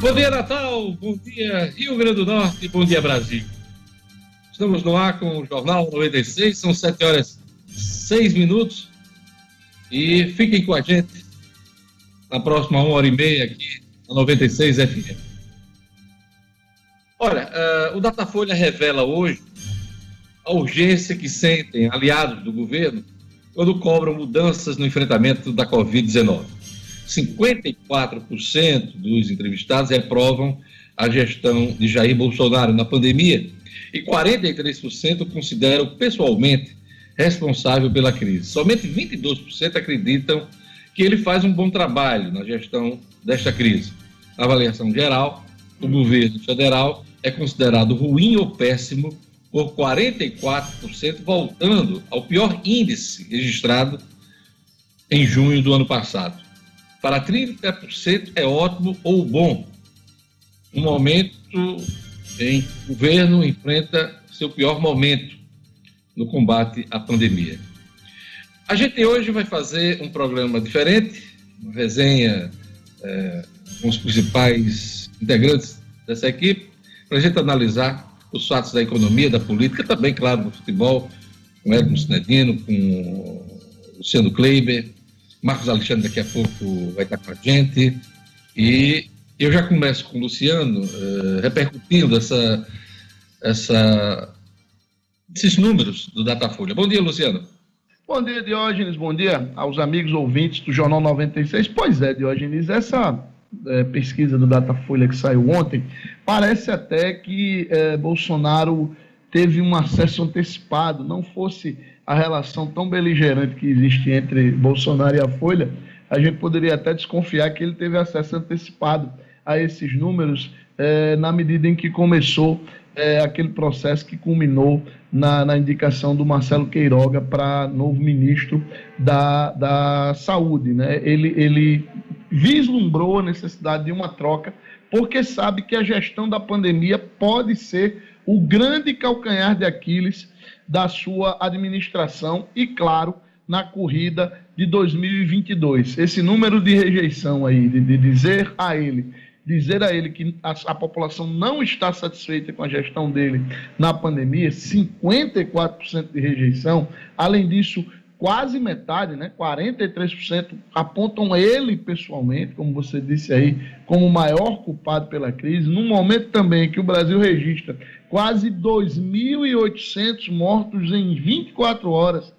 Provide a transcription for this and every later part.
Bom dia, Natal. Bom dia, Rio Grande do Norte. Bom dia, Brasil. Estamos no ar com o Jornal 96. São 7 horas 6 minutos. E fiquem com a gente na próxima uma hora e meia aqui na 96 FM. Olha, uh, o Datafolha revela hoje a urgência que sentem aliados do governo quando cobram mudanças no enfrentamento da Covid-19. 54% dos entrevistados reprovam a gestão de Jair Bolsonaro na pandemia e 43% consideram pessoalmente responsável pela crise. Somente 22% acreditam que ele faz um bom trabalho na gestão desta crise. Na avaliação geral, o governo federal é considerado ruim ou péssimo por 44%, voltando ao pior índice registrado em junho do ano passado. Para 30% é ótimo ou bom. Um momento em que o governo enfrenta seu pior momento no combate à pandemia. A gente hoje vai fazer um programa diferente, uma resenha é, com os principais integrantes dessa equipe, para a gente analisar os fatos da economia, da política, também, claro, do futebol, com Edmo Sinedino, com Luciano Kleiber, Marcos Alexandre daqui a pouco vai estar com a gente. E eu já começo com o Luciano, uh, repercutindo essa, essa, esses números do Datafolha. Bom dia, Luciano. Bom dia, Diógenes. Bom dia aos amigos ouvintes do Jornal 96. Pois é, Diógenes, essa é, pesquisa do Datafolha que saiu ontem, parece até que é, Bolsonaro teve um acesso antecipado, não fosse a relação tão beligerante que existe entre Bolsonaro e a Folha, a gente poderia até desconfiar que ele teve acesso antecipado a esses números é, na medida em que começou é, aquele processo que culminou na, na indicação do Marcelo Queiroga para novo ministro da, da Saúde. Né? Ele, ele vislumbrou a necessidade de uma troca, porque sabe que a gestão da pandemia pode ser o grande calcanhar de Aquiles da sua administração e, claro, na corrida de 2022. Esse número de rejeição aí, de, de dizer a ele, dizer a ele que a, a, população não está satisfeita com a gestão dele na pandemia, 54% de rejeição. Além disso, quase metade, né, 43%, apontam ele pessoalmente, como você disse aí, como o maior culpado pela crise, num momento também que o Brasil registra quase 2.800 mortos em 24 horas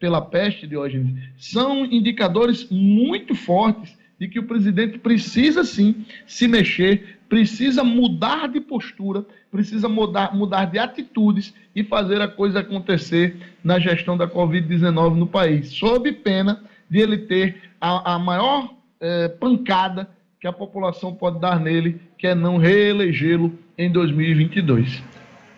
pela peste, de hoje são indicadores muito fortes de que o presidente precisa sim se mexer, precisa mudar de postura, precisa mudar, mudar de atitudes e fazer a coisa acontecer na gestão da Covid-19 no país, sob pena de ele ter a, a maior eh, pancada que a população pode dar nele, que é não reelegê-lo em 2022.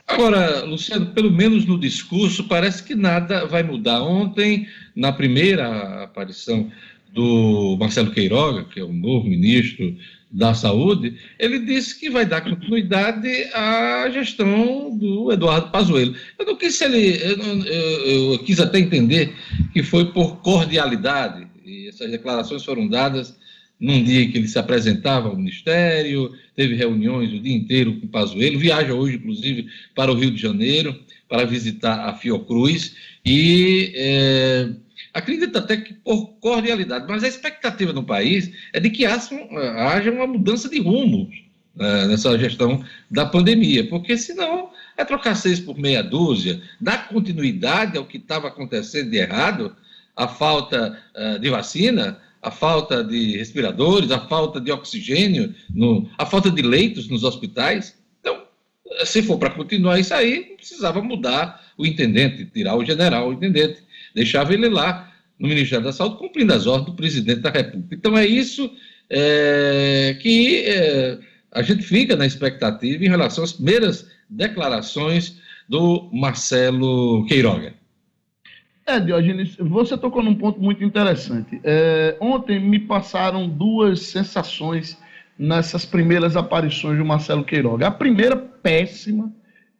Agora, Luciano, pelo menos no discurso, parece que nada vai mudar. Ontem, na primeira aparição do Marcelo Queiroga, que é o novo ministro da Saúde, ele disse que vai dar continuidade à gestão do Eduardo Pazuello. Eu não quis ele, eu, eu, eu quis até entender que foi por cordialidade, e essas declarações foram dadas num dia que ele se apresentava ao Ministério, teve reuniões o dia inteiro com o Pazuello, viaja hoje, inclusive, para o Rio de Janeiro para visitar a Fiocruz e é, acredita até que por cordialidade, mas a expectativa no país é de que haja, haja uma mudança de rumo é, nessa gestão da pandemia, porque senão é trocar seis por meia dúzia, dar continuidade ao que estava acontecendo de errado, a falta uh, de vacina, a falta de respiradores, a falta de oxigênio, no, a falta de leitos nos hospitais. Então, se for para continuar isso aí, precisava mudar o intendente, tirar o general, o intendente, deixava ele lá no Ministério da Saúde, cumprindo as ordens do presidente da República. Então, é isso é, que é, a gente fica na expectativa em relação às primeiras declarações do Marcelo Queiroga. É, Diogenes, você tocou num ponto muito interessante. É, ontem me passaram duas sensações nessas primeiras aparições do Marcelo Queiroga. A primeira, péssima,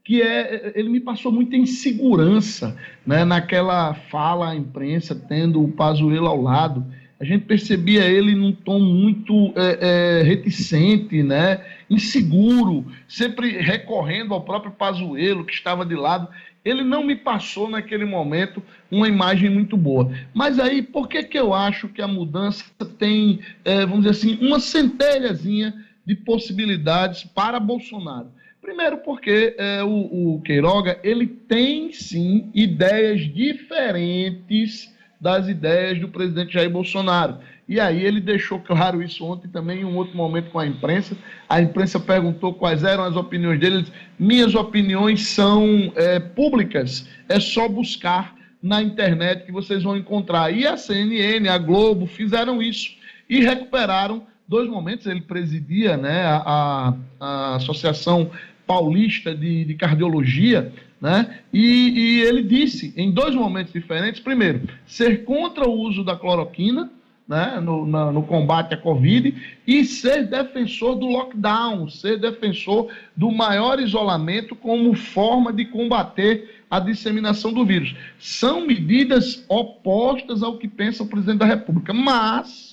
que é ele me passou muita insegurança né, naquela fala à imprensa, tendo o Pazuello ao lado. a gente percebia ele num tom muito é, é, reticente, né? inseguro, sempre recorrendo ao próprio Pazuello, que estava de lado. Ele não me passou naquele momento uma imagem muito boa. Mas aí, por que, que eu acho que a mudança tem, é, vamos dizer assim, uma centelhazinha de possibilidades para Bolsonaro? Primeiro porque é, o, o Queiroga ele tem sim ideias diferentes das ideias do presidente Jair Bolsonaro. E aí ele deixou claro isso ontem também em um outro momento com a imprensa. A imprensa perguntou quais eram as opiniões dele. Minhas opiniões são é, públicas. É só buscar na internet que vocês vão encontrar. E a CNN, a Globo fizeram isso e recuperaram dois momentos. Ele presidia né, a, a Associação Paulista de, de Cardiologia, né? E, e, ele disse em dois momentos diferentes: primeiro, ser contra o uso da cloroquina né? no, na, no combate à Covid e ser defensor do lockdown, ser defensor do maior isolamento como forma de combater a disseminação do vírus. São medidas opostas ao que pensa o presidente da República, mas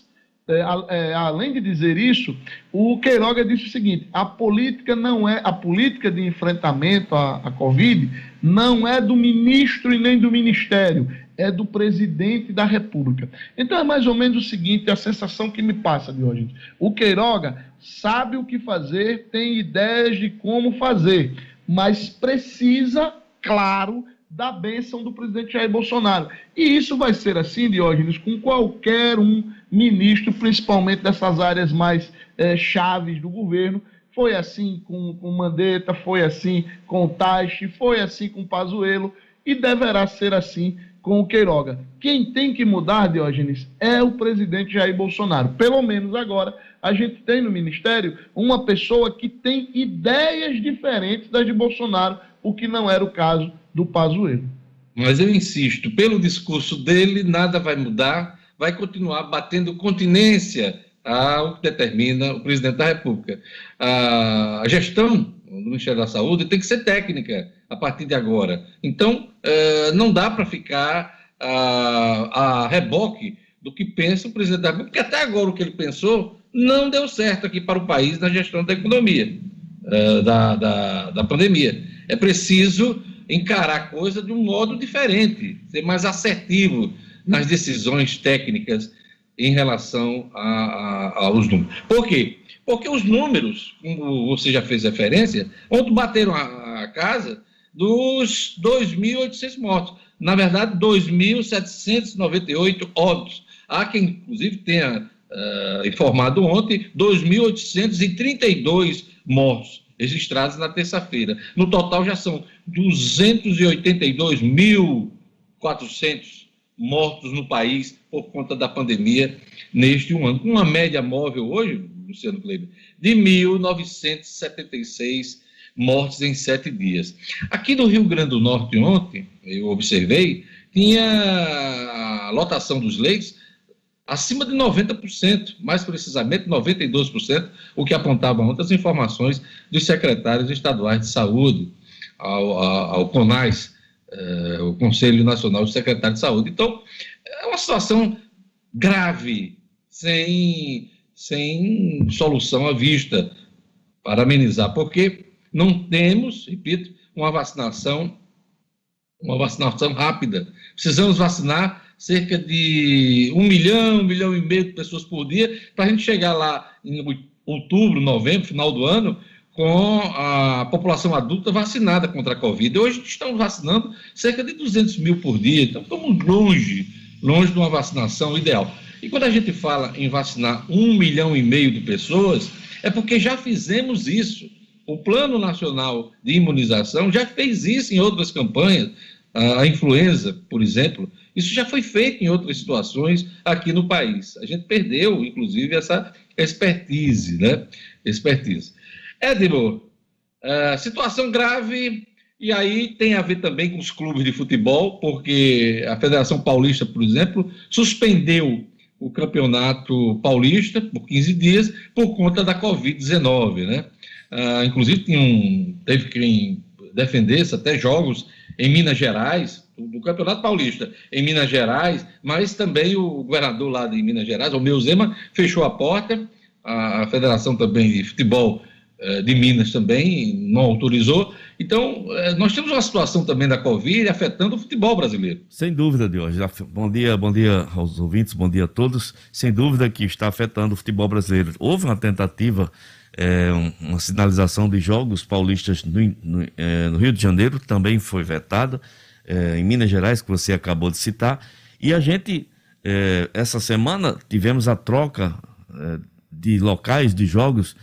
além de dizer isso, o Queiroga disse o seguinte: a política não é a política de enfrentamento à, à Covid não é do ministro e nem do ministério, é do presidente da República. Então é mais ou menos o seguinte: a sensação que me passa de hoje. O Queiroga sabe o que fazer, tem ideias de como fazer, mas precisa, claro, da bênção do presidente Jair Bolsonaro. E isso vai ser assim, Diógenes, com qualquer um ministro, principalmente dessas áreas mais é, chaves do governo. Foi assim com, com Mandetta, foi assim com Taixe, foi assim com Pazuello e deverá ser assim com o Queiroga. Quem tem que mudar, Diógenes, é o presidente Jair Bolsonaro. Pelo menos agora a gente tem no ministério uma pessoa que tem ideias diferentes das de Bolsonaro, o que não era o caso do Pazuello. Mas eu insisto, pelo discurso dele, nada vai mudar, vai continuar batendo continência ao que determina o presidente da República. A gestão do Ministério da Saúde tem que ser técnica a partir de agora. Então, eh, não dá para ficar a, reboque do que pensa o presidente da República, porque até agora o que ele pensou não deu certo aqui para o país na gestão da economia, eh, da, da, da pandemia. É preciso encarar a coisa de um modo diferente, ser mais assertivo nas decisões técnicas em relação a, a, aos números. Por quê? Porque os números, como você já fez referência, ontem bateram a, a casa dos 2.800 mortos. Na verdade, 2.798 óbitos. Há quem, inclusive, tenha uh, informado ontem 2.832 mortos registrados na terça-feira. No total, já são 282.400 mortos no país por conta da pandemia neste um ano, uma média móvel hoje, Luciano Kleber, de 1.976 mortes em sete dias. Aqui no Rio Grande do Norte, ontem, eu observei, tinha a lotação dos leitos acima de 90%, mais precisamente 92%, o que apontavam outras informações dos secretários estaduais de saúde, ao, ao, ao CONAS, eh, o Conselho Nacional de Secretários de Saúde. Então, é uma situação grave, sem, sem solução à vista para amenizar, porque não temos, repito, uma vacinação, uma vacinação rápida. Precisamos vacinar cerca de um milhão, um milhão e meio de pessoas por dia, para a gente chegar lá em outubro, novembro, final do ano, com a população adulta vacinada contra a Covid. Hoje estamos vacinando cerca de 200 mil por dia, então estamos longe, longe de uma vacinação ideal. E quando a gente fala em vacinar um milhão e meio de pessoas, é porque já fizemos isso. O Plano Nacional de Imunização já fez isso em outras campanhas. A influenza, por exemplo, isso já foi feito em outras situações aqui no país. A gente perdeu, inclusive, essa expertise, né? Expertise. Edmo, uh, situação grave, e aí tem a ver também com os clubes de futebol, porque a Federação Paulista, por exemplo, suspendeu o campeonato paulista por 15 dias por conta da Covid-19, né? Uh, inclusive, um, teve quem defendesse até jogos em Minas Gerais, do Campeonato Paulista em Minas Gerais, mas também o governador lá de Minas Gerais, o meu Zema, fechou a porta, a, Federação também de Futebol de Minas também não autorizou. Então, eh, nós temos uma situação também da Covid afetando o futebol brasileiro. Sem dúvida, Deus. Bom dia, bom dia aos ouvintes, bom dia a todos. Sem dúvida que está afetando o futebol brasileiro. Houve uma tentativa, é, uma sinalização de jogos paulistas no, no, é, no Rio de Janeiro, também foi vetada, é, em Minas Gerais, que você acabou de citar. E a gente, essa semana, tivemos a troca de locais de jogos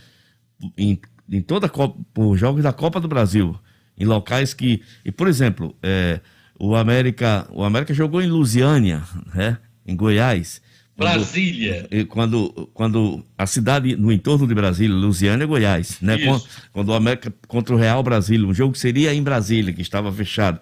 em, em toda a Copa, por jogos da Copa do Brasil, em locais que, e por exemplo, é, o América, o América jogou em Lusiânia, né, em Goiás. Quando, Brasília. Quando, quando a cidade no entorno de Brasília, Lusiânia e Goiás, né? Quando, quando, o América contra o Real Brasília, um jogo que seria em Brasília, que estava fechado.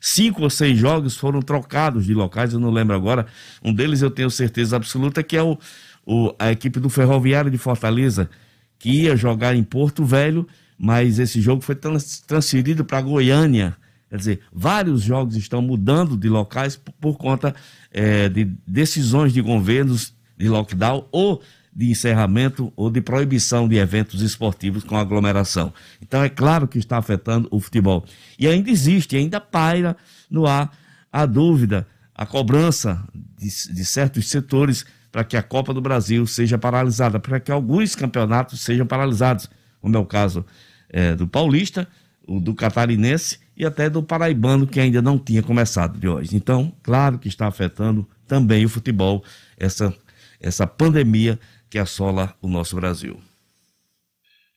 Cinco ou seis jogos foram trocados de locais, eu não lembro agora. Um deles eu tenho certeza absoluta que é o, o a equipe do Ferroviário de Fortaleza, que ia jogar em Porto Velho, mas esse jogo foi transferido para Goiânia. Quer dizer, vários jogos estão mudando de locais por, conta é, de decisões de governos de lockdown ou de encerramento ou de proibição de eventos esportivos com aglomeração. Então é claro que está afetando o futebol. E ainda existe, ainda paira no ar a dúvida, a cobrança de, de certos setores para que a Copa do Brasil seja paralisada, para que alguns campeonatos sejam paralisados, como é o caso é, do Paulista, o do Catarinense e até do Paraibano, que ainda não tinha começado de hoje. Então, claro que está afetando também o futebol, essa, essa pandemia que assola o nosso Brasil.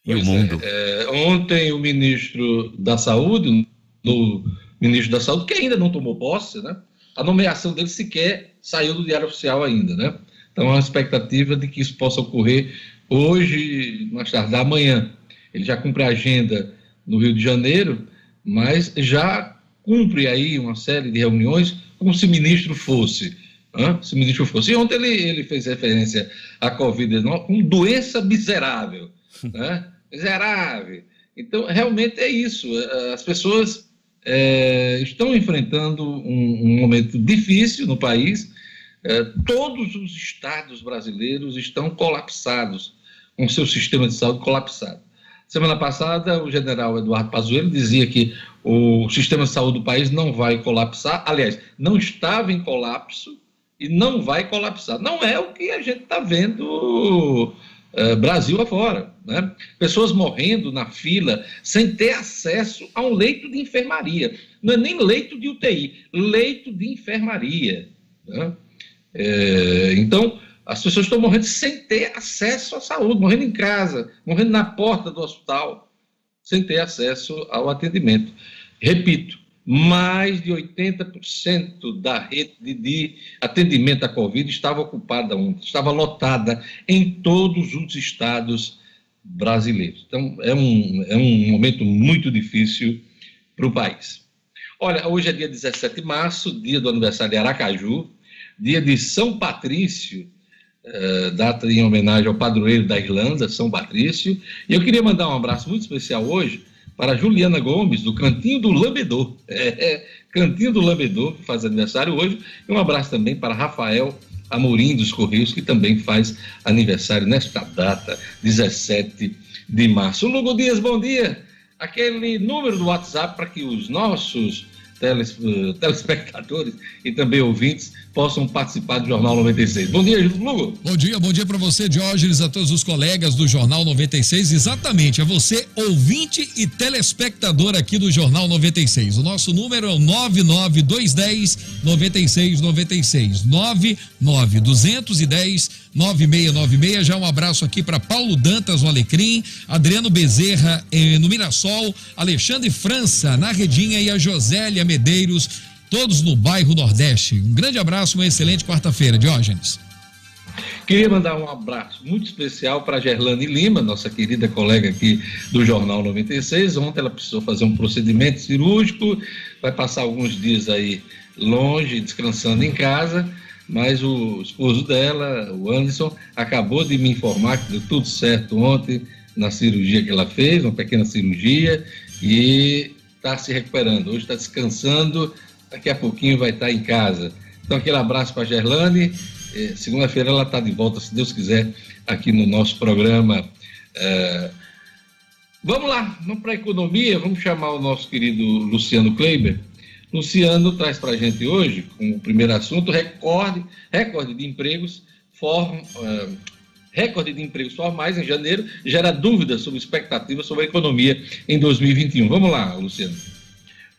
E pois o mundo. É, é, ontem o ministro da Saúde, o ministro da Saúde, que ainda não tomou posse, né? A nomeação dele sequer saiu do Diário Oficial ainda, né? Então, uma expectativa de que isso possa ocorrer hoje, mais tarde, amanhã. Ele já cumpre a agenda no Rio de Janeiro, mas já cumpre aí uma série de reuniões como se ministro fosse. Hein? Se ministro fosse. E ontem ele, ele fez referência à Covid-19 como doença miserável. Né? Miserável. Então, realmente é isso. As pessoas é, estão enfrentando um, um momento difícil no país é, todos os estados brasileiros estão colapsados, com seu sistema de saúde colapsado. Semana passada, o general Eduardo Pazuello dizia que o sistema de saúde do país não vai colapsar, aliás, não estava em colapso e não vai colapsar. Não é o que a gente está vendo uh, Brasil afora. Né? Pessoas morrendo na fila sem ter acesso a um leito de enfermaria. Não é nem leito de UTI, leito de enfermaria. Né? É, então, as pessoas estão morrendo sem ter acesso à saúde, morrendo em casa, morrendo na porta do hospital, sem ter acesso ao atendimento. Repito, mais de 80% da rede de atendimento à Covid estava ocupada ontem, estava lotada em todos os estados brasileiros. Então, é um, é um momento muito difícil para o país. Olha, hoje é dia 17 de março, dia do aniversário de Aracaju, dia de São Patrício, uh, data em homenagem ao padroeiro da Irlanda, São Patrício. E eu queria mandar um abraço muito especial hoje para Juliana Gomes, do Cantinho do Lambedor. É, é, Cantinho do Lambedor, que faz aniversário hoje. E um abraço também para Rafael Amorim dos Correios, que também faz aniversário nesta data, 17 de março. Lugo Dias, bom dia. Aquele número do WhatsApp para que os nossos eh, telespectadores e também ouvintes possam participar do Jornal 96. Bom dia, Lugo. Bom dia, bom dia para você, Diógenes, a todos os colegas do Jornal 96. Exatamente, a você, ouvinte e telespectador aqui do Jornal 96. O nosso número é o 99210 9696. 99210 9696. Já um abraço aqui para Paulo Dantas, no Alecrim, Adriano Bezerra eh, no Mirassol, Alexandre França na Redinha e a Josélia Medeiros todos no bairro Nordeste. Um grande abraço, uma excelente quarta-feira, Diógenes. Queria mandar um abraço muito especial para Gerlane Lima, nossa querida colega aqui do Jornal 96. Ontem ela precisou fazer um procedimento cirúrgico, vai passar alguns dias aí longe, descansando em casa, mas o esposo dela, o Anderson, acabou de me informar que deu tudo certo ontem na cirurgia que ela fez, uma pequena cirurgia, e está se recuperando, hoje está descansando, daqui a pouquinho vai estar em casa. Então, aquele abraço para a Gerlane. Eh, segunda-feira ela está de volta, se Deus quiser, aqui no nosso programa. Eh, vamos lá, vamos para a economia, vamos chamar o nosso querido Luciano Kleiber. Luciano traz para a gente hoje, como primeiro assunto, recorde, recorde de empregos, form, uh, recorde de empregos formais em janeiro, gera dúvidas sobre expectativas sobre a economia em 2021. Vamos lá, Luciano.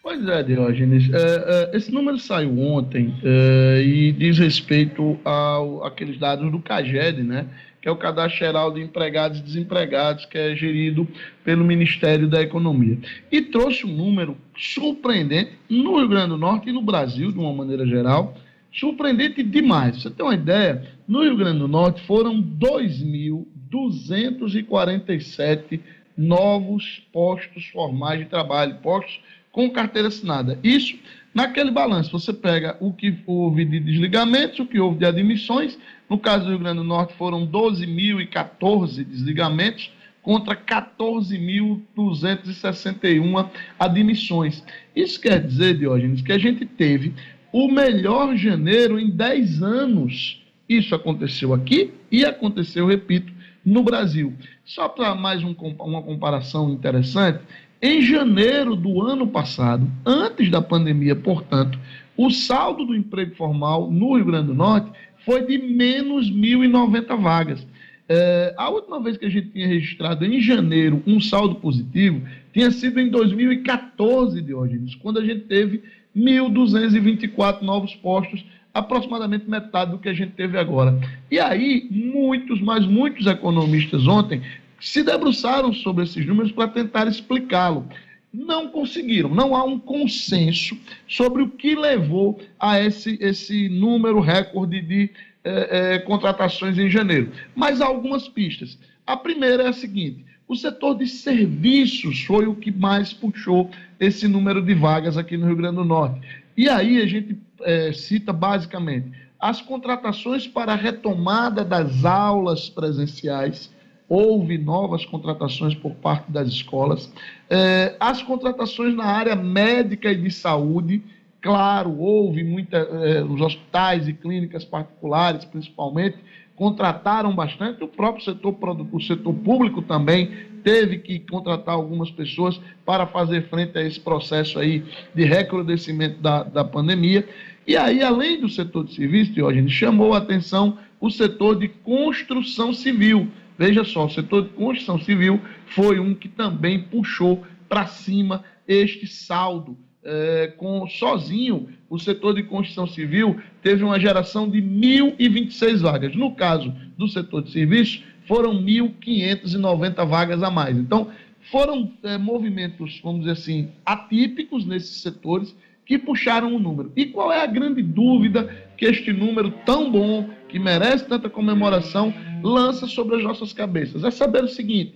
Pois é, Diógenes. É, é, esse número saiu ontem é, e diz respeito ao aqueles dados do CAGED, né? Que é o Cadastro Geral de Empregados e Desempregados, que é gerido pelo Ministério da Economia. E trouxe um número surpreendente no Rio Grande do Norte e no Brasil, de uma maneira geral, surpreendente demais. Você tem uma ideia? No Rio Grande do Norte foram 2.247 novos postos formais de trabalho, postos com carteira assinada. Isso naquele balanço. Você pega o que houve de desligamentos, o que houve de admissões. No caso do Rio Grande do Norte, foram 12.014 desligamentos contra 14.261 admissões. Isso quer dizer, Diógenes, que a gente teve o melhor janeiro em 10 anos. Isso aconteceu aqui e aconteceu, repito, no Brasil. Só para mais um, uma comparação interessante, em janeiro do ano passado, antes da pandemia, portanto, o saldo do emprego formal no Rio Grande do Norte foi de menos 1.090 vagas. É, a última vez que a gente tinha registrado em janeiro um saldo positivo tinha sido em 2014, Diógenes, quando a gente teve 1.224 novos postos, aproximadamente metade do que a gente teve agora. E aí, muitos, mas muitos economistas ontem se debruçaram sobre esses números para tentar explicá-lo. Não conseguiram, não há um consenso sobre o que levou a esse, esse número recorde de eh, eh, contratações em janeiro. Mas há algumas pistas. A primeira é a seguinte: o setor de serviços foi o que mais puxou esse número de vagas aqui no Rio Grande do Norte. E aí a gente eh, cita basicamente as contratações para a retomada das aulas presenciais houve novas contratações por parte das escolas. É, as contratações na área médica e de saúde, claro, houve muita, é, os hospitais e clínicas particulares, principalmente, contrataram bastante. O próprio setor, o setor público também teve que contratar algumas pessoas para fazer frente a esse processo aí de recrudescimento da, da pandemia. E aí, além do setor de serviço, Diógenes, chamou a atenção o setor de construção civil Veja só, o setor de construção civil foi um que também puxou para cima este saldo. É, com sozinho, o setor de construção civil teve uma geração de 1.026 vagas. No caso do setor de serviços, foram 1.590 vagas a mais. Então, foram é, movimentos, vamos dizer assim, atípicos nesses setores que puxaram o número. E qual é a grande dúvida que este número tão bom, que merece tanta comemoração, lança sobre as nossas cabeças? É saber o seguinte: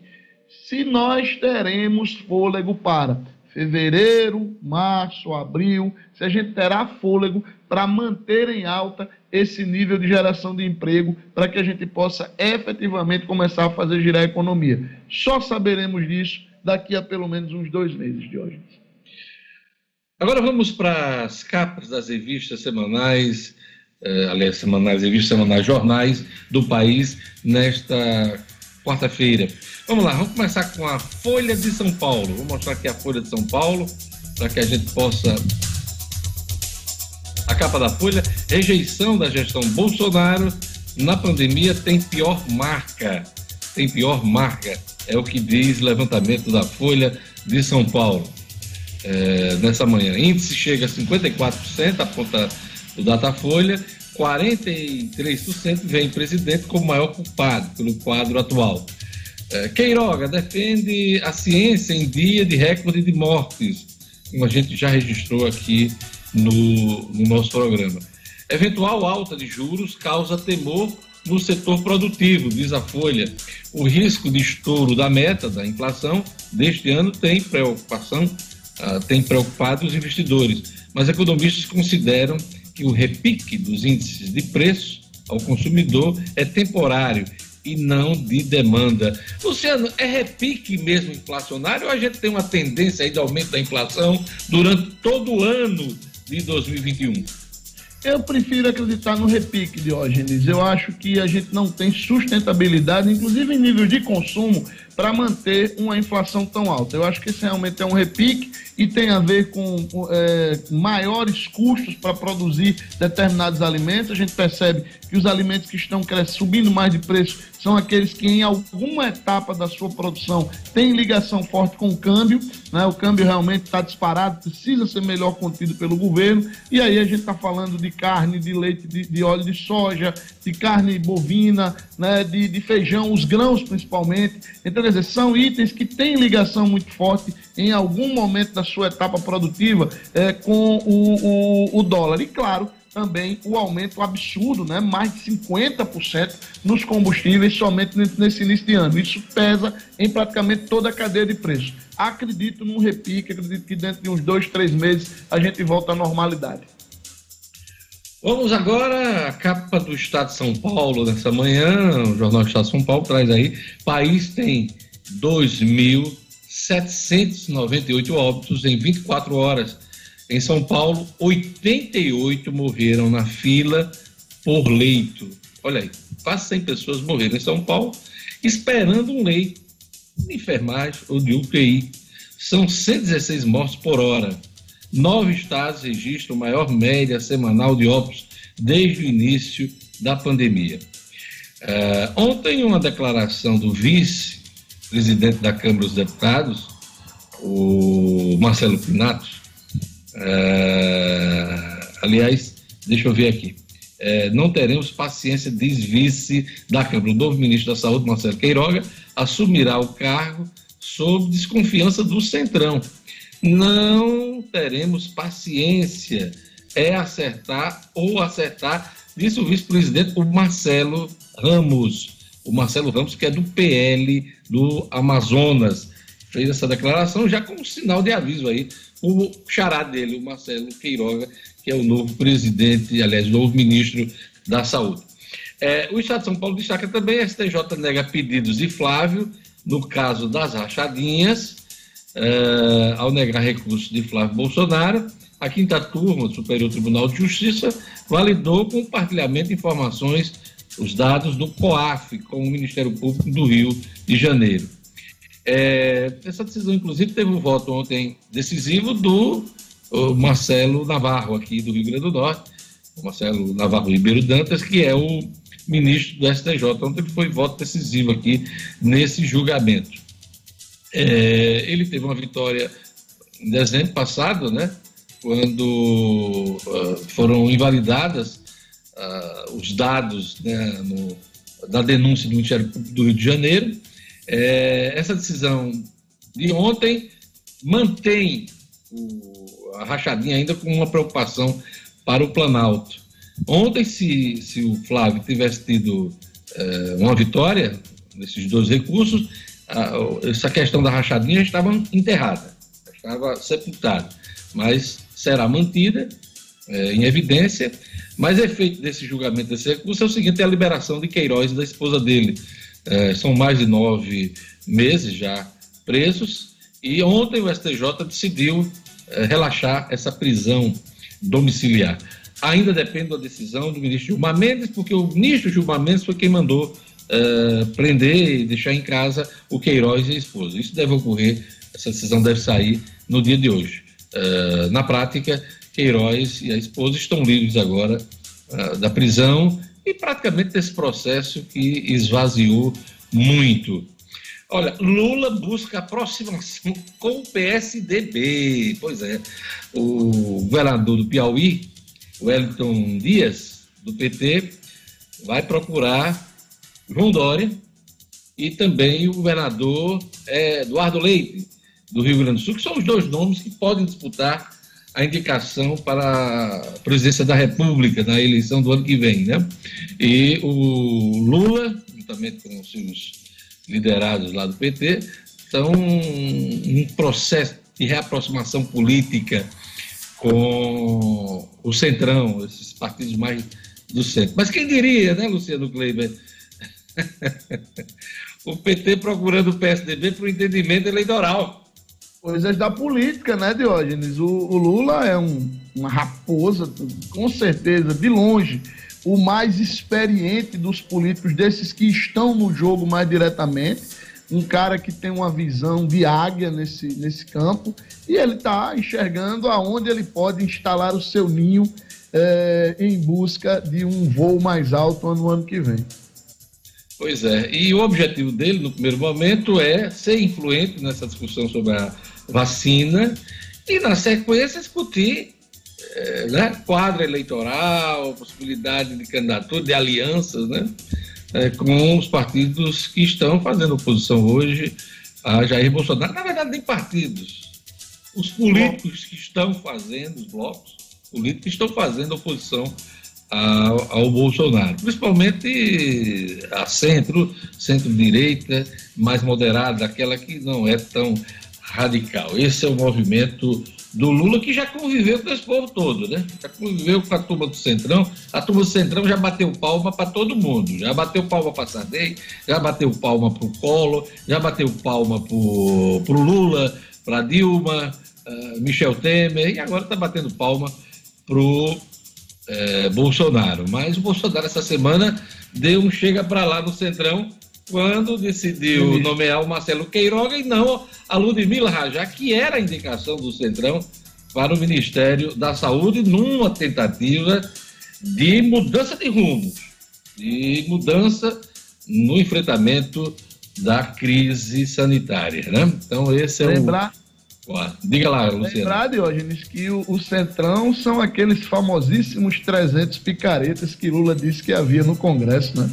se nós teremos fôlego para fevereiro, março, abril, se a gente terá fôlego para manter em alta esse nível de geração de emprego, para que a gente possa efetivamente começar a fazer girar a economia. Só saberemos disso daqui a pelo menos uns dois meses de hoje. Agora vamos para as capas das revistas semanais, eh, aliás, semanais, revistas semanais, jornais do país nesta quarta-feira. Vamos lá, vamos começar com a Folha de São Paulo. Vou mostrar aqui a Folha de São Paulo para que a gente possa. A capa da Folha: rejeição da gestão Bolsonaro na pandemia tem pior marca. Tem pior marca, é o que diz levantamento da Folha de São Paulo é, nessa manhã. Índice chega a 54%, aponta o Datafolha, 43% vem presidente como maior culpado pelo quadro atual. É, Queiroga defende a ciência em dia de recorde de mortes, como a gente já registrou aqui no, no nosso programa. Eventual alta de juros causa temor no setor produtivo, diz a Folha. O risco de estouro da meta da inflação deste ano tem preocupação uh, tem preocupado os investidores, mas economistas consideram que o repique dos índices de preço ao consumidor é temporário e não de demanda. Luciano, é repique mesmo inflacionário ou a gente tem uma tendência aí de aumento da inflação durante todo o ano de 2021? Eu prefiro acreditar no repique, Diógenes. Eu acho que a gente não tem sustentabilidade, inclusive em nível de consumo, para manter uma inflação tão alta. Eu acho que esse realmente é um repique e tem a ver com, com é, maiores custos para produzir determinados alimentos. A gente percebe que os alimentos que estão subindo mais de preço são aqueles que em alguma etapa da sua produção têm ligação forte com o câmbio, né? o câmbio realmente está disparado, precisa ser melhor contido pelo governo, e aí a gente está falando de carne, de leite, de, de, óleo de soja, de carne bovina, né? de, de feijão, os grãos principalmente. Então, quer dizer, são itens que têm ligação muito forte em algum momento da sua etapa produtiva é, com o, o, o dólar. E claro, também o aumento absurdo, né? mais de 50% nos combustíveis somente nesse início de ano. Isso pesa em praticamente toda a cadeia de preços. Acredito num repique, acredito que dentro de uns dois, três meses a gente volta à normalidade. Vamos agora à capa do Estado de São Paulo nessa manhã. O Jornal do Estado de São Paulo traz aí: país tem 2.798 óbitos em 24 horas em São Paulo, 88 morreram na fila por leito. Olha aí, quase 100 pessoas morreram em São Paulo esperando um leito de enfermagem ou de UTI. São 116 mortes por hora. Nove estados registram maior média semanal de óbitos desde o início da pandemia. Uh, ontem, uma declaração do vice-presidente da Câmara dos Deputados, o Marcelo Pinato, é, aliás, deixa eu ver aqui. É, não teremos paciência, diz vice da Câmara. O novo ministro da Saúde, Marcelo Queiroga, assumirá o cargo sob desconfiança do Centrão. Não teremos paciência, é acertar ou acertar, disse o vice-presidente, o Marcelo Ramos. O Marcelo Ramos, que é do PL do Amazonas, fez essa declaração já como sinal de aviso aí o xará dele, o Marcelo Queiroga, que é o novo presidente, aliás, o novo ministro da Saúde. É, o Estado de São Paulo destaca também a STJ nega pedidos de Flávio, no caso das rachadinhas, é, ao negar recurso de Flávio Bolsonaro. A quinta turma do Superior Tribunal de Justiça validou compartilhamento de informações, os dados do COAF com o Ministério Público do Rio de Janeiro. É, essa decisão, inclusive, teve um voto ontem decisivo do Marcelo Navarro, aqui do Rio Grande do Norte, o Marcelo Navarro Ribeiro Dantas, que é o ministro do STJ. Ontem foi voto decisivo aqui nesse julgamento. É, ele teve uma vitória em dezembro passado, né, quando uh, foram invalidadas uh, os dados né, no, da denúncia do Ministério Público do Rio de Janeiro é, essa decisão de ontem mantém o, a rachadinha ainda com uma preocupação para o Planalto. Ontem, se, se o Flávio tivesse tido é, uma vitória nesses dois recursos, essa questão da rachadinha estava enterrada, estava sepultada, mas será mantida é, em evidência. Mas efeito desse julgamento desse recurso é o seguinte: é a liberação de Queiroz e da esposa dele, é, são mais de nove meses já presos, e ontem o STJ decidiu é, relaxar essa prisão domiciliar. Ainda depende da decisão do ministro Gilmar Mendes, porque o ministro Gilmar Mendes foi quem mandou é, prender e deixar em casa o Queiroz e a esposa. Isso deve ocorrer, essa decisão deve sair no dia de hoje. É, na prática, Queiroz e a esposa estão livres agora é, da prisão e praticamente desse processo que esvaziou muito. Olha, Lula busca aproximação com o PSDB. Pois é, o governador do Piauí, Wellington Dias, do PT, vai procurar João Dória e também o governador é, Eduardo Leite, do Rio Grande do Sul, que são os dois nomes que podem disputar a indicação para a presidência da República na eleição do ano que vem, né? E o Lula, juntamente com os seus liderados lá do PT, estão um processo de reaproximação política com o Centrão, esses partidos mais do centro. Mas quem diria, né, Luciano Kleiber? o PT procurando o PSDB para o entendimento eleitoral. Coisas da política, né, Diógenes? O, o Lula é um, uma raposa, com certeza, de longe, o mais experiente dos políticos, desses que estão no jogo mais diretamente. Um cara que tem uma visão de águia nesse, nesse campo e ele está enxergando aonde ele pode instalar o seu ninho é, em busca de um voo mais alto no ano que vem. Pois é, e o objetivo dele, no primeiro momento, é ser influente nessa discussão sobre a vacina e, na sequência, discutir é, né, quadro eleitoral, possibilidade de candidatura, de alianças né, é, com os partidos que estão fazendo oposição hoje a Jair Bolsonaro. Na verdade, nem partidos. Os políticos que estão fazendo, os blocos políticos estão fazendo oposição ao, Bolsonaro, principalmente a centro, centro-direita, mais moderada, aquela que não é tão radical. Esse é o movimento do Lula que já conviveu com esse povo todo, né? Já conviveu com a turma do Centrão. A turma do Centrão já bateu palma para todo mundo. Já bateu palma para Sardei, já bateu palma para o Collor, já bateu palma para o Lula, para Dilma, uh, Michel Temer, e agora está batendo palma para o é, Bolsonaro. Mas o Bolsonaro, essa semana, deu um chega para lá no Centrão quando decidiu nomear o Marcelo Queiroga e não a Ludmila Rajá, que era a indicação do Centrão para o Ministério da Saúde, numa tentativa de mudança de rumo, de mudança no enfrentamento da crise sanitária. Né? Então, esse é Lembrar, o Diga lá, Luciano. Lembrar, Diógenes, que o, o, Centrão são aqueles famosíssimos 300 picaretas que Lula disse que havia no Congresso, né?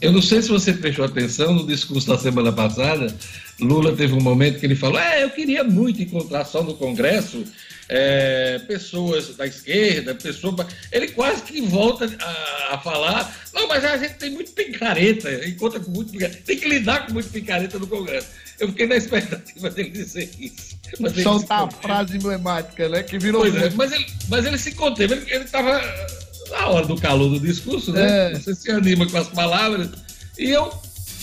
Eu não sei se você prestou atenção no discurso da semana passada. Lula teve um momento que ele falou: É, eu queria muito encontrar só no Congresso é, pessoas da esquerda, pessoas. Ele quase que volta a, a, falar: Não, mas a gente tem muito picareta, encontra com muito picareta, tem que lidar com muito picareta no Congresso. Eu fiquei na expectativa dele dizer isso. Mas Soltar a frase emblemática, né? Que virou. Pois é, mas ele, mas ele se conteve, ele estava na hora do calor do discurso, né? É. Você se anima com as palavras. E eu,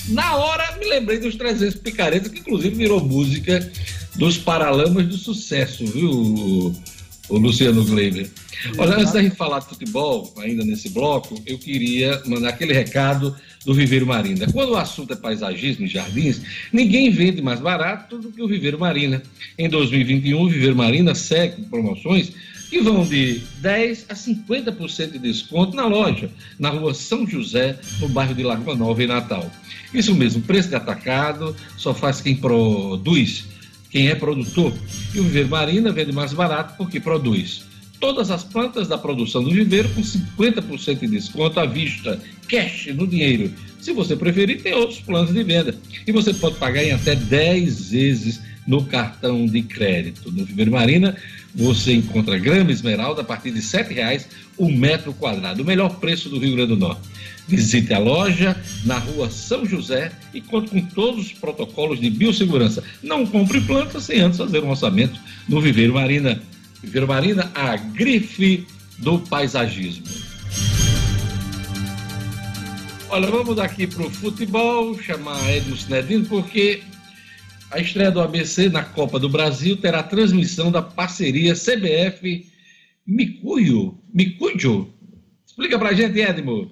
na hora, me lembrei dos 300 picaretas, que inclusive virou música dos Paralamas do Sucesso, viu, o, Luciano Gleiber? Olha, antes da gente falar de futebol, ainda nesse bloco, eu queria mandar aquele recado do Viveiro Marina. Quando o assunto é paisagismo e jardins, ninguém vende mais barato do que o Viveiro Marina. Em 2021, o Viveiro Marina segue promoções que vão de 10% a 50% de desconto na loja, na rua São José, no bairro de Lagoa Nova, em Natal. Isso mesmo, preço de atacado só faz quem produz, quem é produtor. E o Viveiro Marina vende mais barato porque produz. Todas as plantas da produção do viveiro com 50% de desconto à vista, cash no dinheiro. Se você preferir, tem outros planos de venda. E você pode pagar em até 10 vezes no cartão de crédito. No Viveiro Marina, você encontra grama esmeralda a partir de R$ reais o metro quadrado, o melhor preço do Rio Grande do Norte. Visite a loja na rua São José e conte com todos os protocolos de biossegurança. Não compre plantas sem antes fazer um orçamento no Viveiro Marina. Viveiro Marina, a grife do paisagismo. Olha, vamos aqui para o futebol, chamar Edmo Snedino, porque a estreia do ABC na Copa do Brasil terá transmissão da parceria CBF Micuyo. Micuyo? Explica pra gente, Edmo.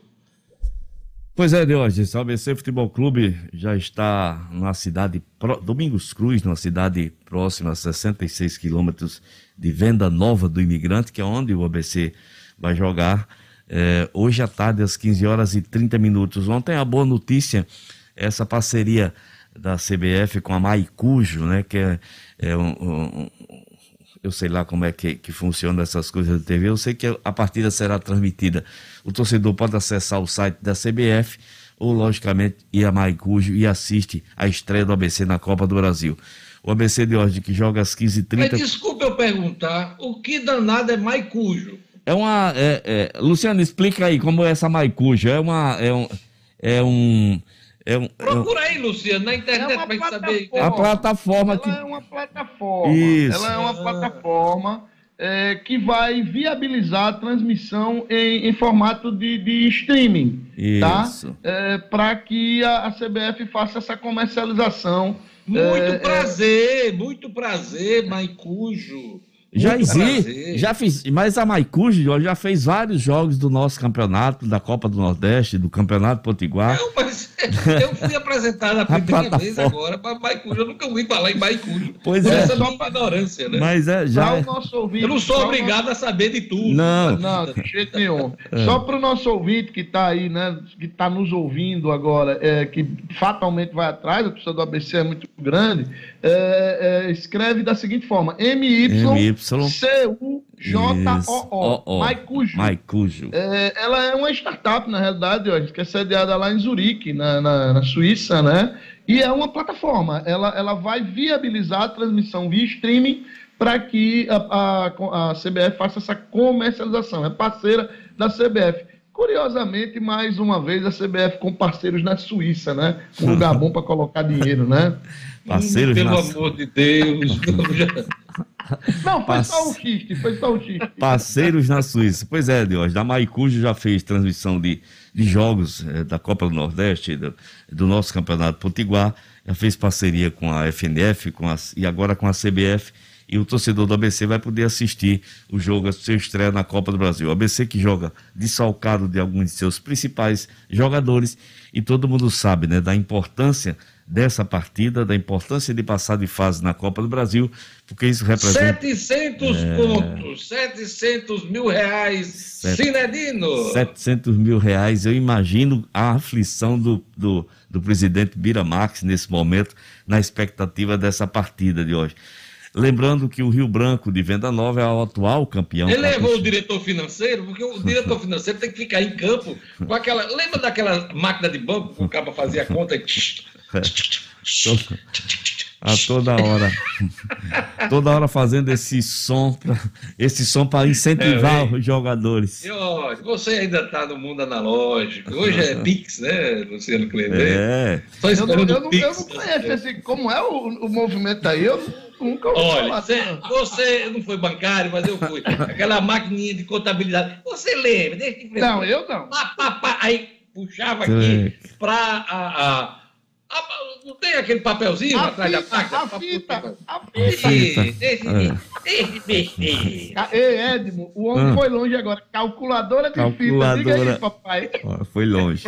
Pois é, Diógenes, o ABC Futebol Clube já está na cidade, Domingos Cruz, numa cidade próxima a 66 quilômetros de Venda Nova do Imigrante, que é onde o ABC vai jogar é, hoje à tarde, às 15 horas e 30 minutos. Ontem a boa notícia, essa parceria da CBF com a Maicujo, né? Que é, é um, um, eu sei lá como é que, que funciona essas coisas de TV. Eu sei que a partida será transmitida. O torcedor pode acessar o site da CBF ou, logicamente, ir a Maicujo e assiste a estreia do ABC na Copa do Brasil. O ABC de hoje, que joga às 15h30. Mas desculpa eu perguntar, o que danado é Maicujo? É uma. É, é, Luciano, explica aí como é essa Maicujo. É uma. É um. É um é um, Procura é um... aí, Luciano, na internet é para saber. A plataforma que. Ela é uma plataforma. Isso. Ela é uma plataforma é, que vai viabilizar a transmissão em, em formato de, de, streaming, tá? Isso. tá? É, Para que a, a, CBF faça essa comercialização. Muito é, é prazer, muito prazer, Maicujo. Já existe, já fiz, mas a Maicujo já fez vários jogos do nosso campeonato, da Copa do Nordeste, do Campeonato Potiguar. Não, mas eu fui apresentado a primeira vez agora para Maicujo, eu nunca ouvi falar em Maicujo. Pois é. Essa é uma ignorância, né? Mas é, já... É. Nosso ouvinte, eu não sou obrigado a saber de tudo. Não. Não, de jeito nenhum. É. Só para o nosso ouvinte que está aí, né, que está nos ouvindo agora, é, que fatalmente vai atrás, a torcida do ABC é muito grande, é, é, escreve da seguinte forma: M-Y-C-U-J-O-O. Maicujo. Maicujo. É, ela é uma startup, na realidade, ó, que é sediada lá em Zurique, na, na, na, Suíça, né? E é uma plataforma. Ela, ela vai viabilizar a transmissão via streaming para que a, a, a CBF faça essa comercialização. É parceira da CBF. Curiosamente, mais uma vez, a CBF com parceiros na Suíça, né? Um lugar bom para colocar dinheiro, né? Parceiros Pelo na... amor de Deus. Não, foi só um xiste, foi só um xiste. Parceiros na Suíça. Pois é, Deus. Da Maicujo já fez transmissão de, de jogos é, da Copa do Nordeste, do, do, nosso campeonato Potiguar. Já fez parceria com a FNF com a, e agora com a CBF. E o torcedor do ABC vai poder assistir o jogo, a sua estreia na Copa do Brasil. O ABC que joga desfalcado de alguns de seus principais jogadores. E todo mundo sabe né, da importância dessa partida, da importância de passar de fase na Copa do Brasil, porque isso representa... 700 é... pontos, 700 mil reais, Set... Cinedino! 700 mil reais, eu imagino a aflição do, do, do presidente Bira Marques nesse momento, na expectativa dessa partida de hoje. Lembrando que o Rio Branco de Venda Nova é o atual campeão. Ele levou o diretor financeiro, porque o diretor financeiro tem que ficar em campo com aquela. Lembra daquela máquina de banco que o cara fazia a conta e. A toda hora. toda hora fazendo esse som, esse som para incentivar é, os jogadores. E, ó, você ainda está no mundo analógico. Hoje é Pix, né, Luciano Kleber? É. Só eu, não, eu, não, eu não conheço esse, como é o, o movimento aí. Eu nunca ouvi Olha, falar. Você, você não foi bancário, mas eu fui. Aquela maquininha de contabilidade. Você lembra? Deixa não, eu não. Pá, pá, pá, aí puxava aqui para a, a ah, não tem aquele papelzinho a atrás fita, da máquina? A fita, a fita. Deixe besteira. Ei, Edmo, o homem ah. foi longe agora. Calculadora de Calculadora... fita, diga aí, papai. foi longe.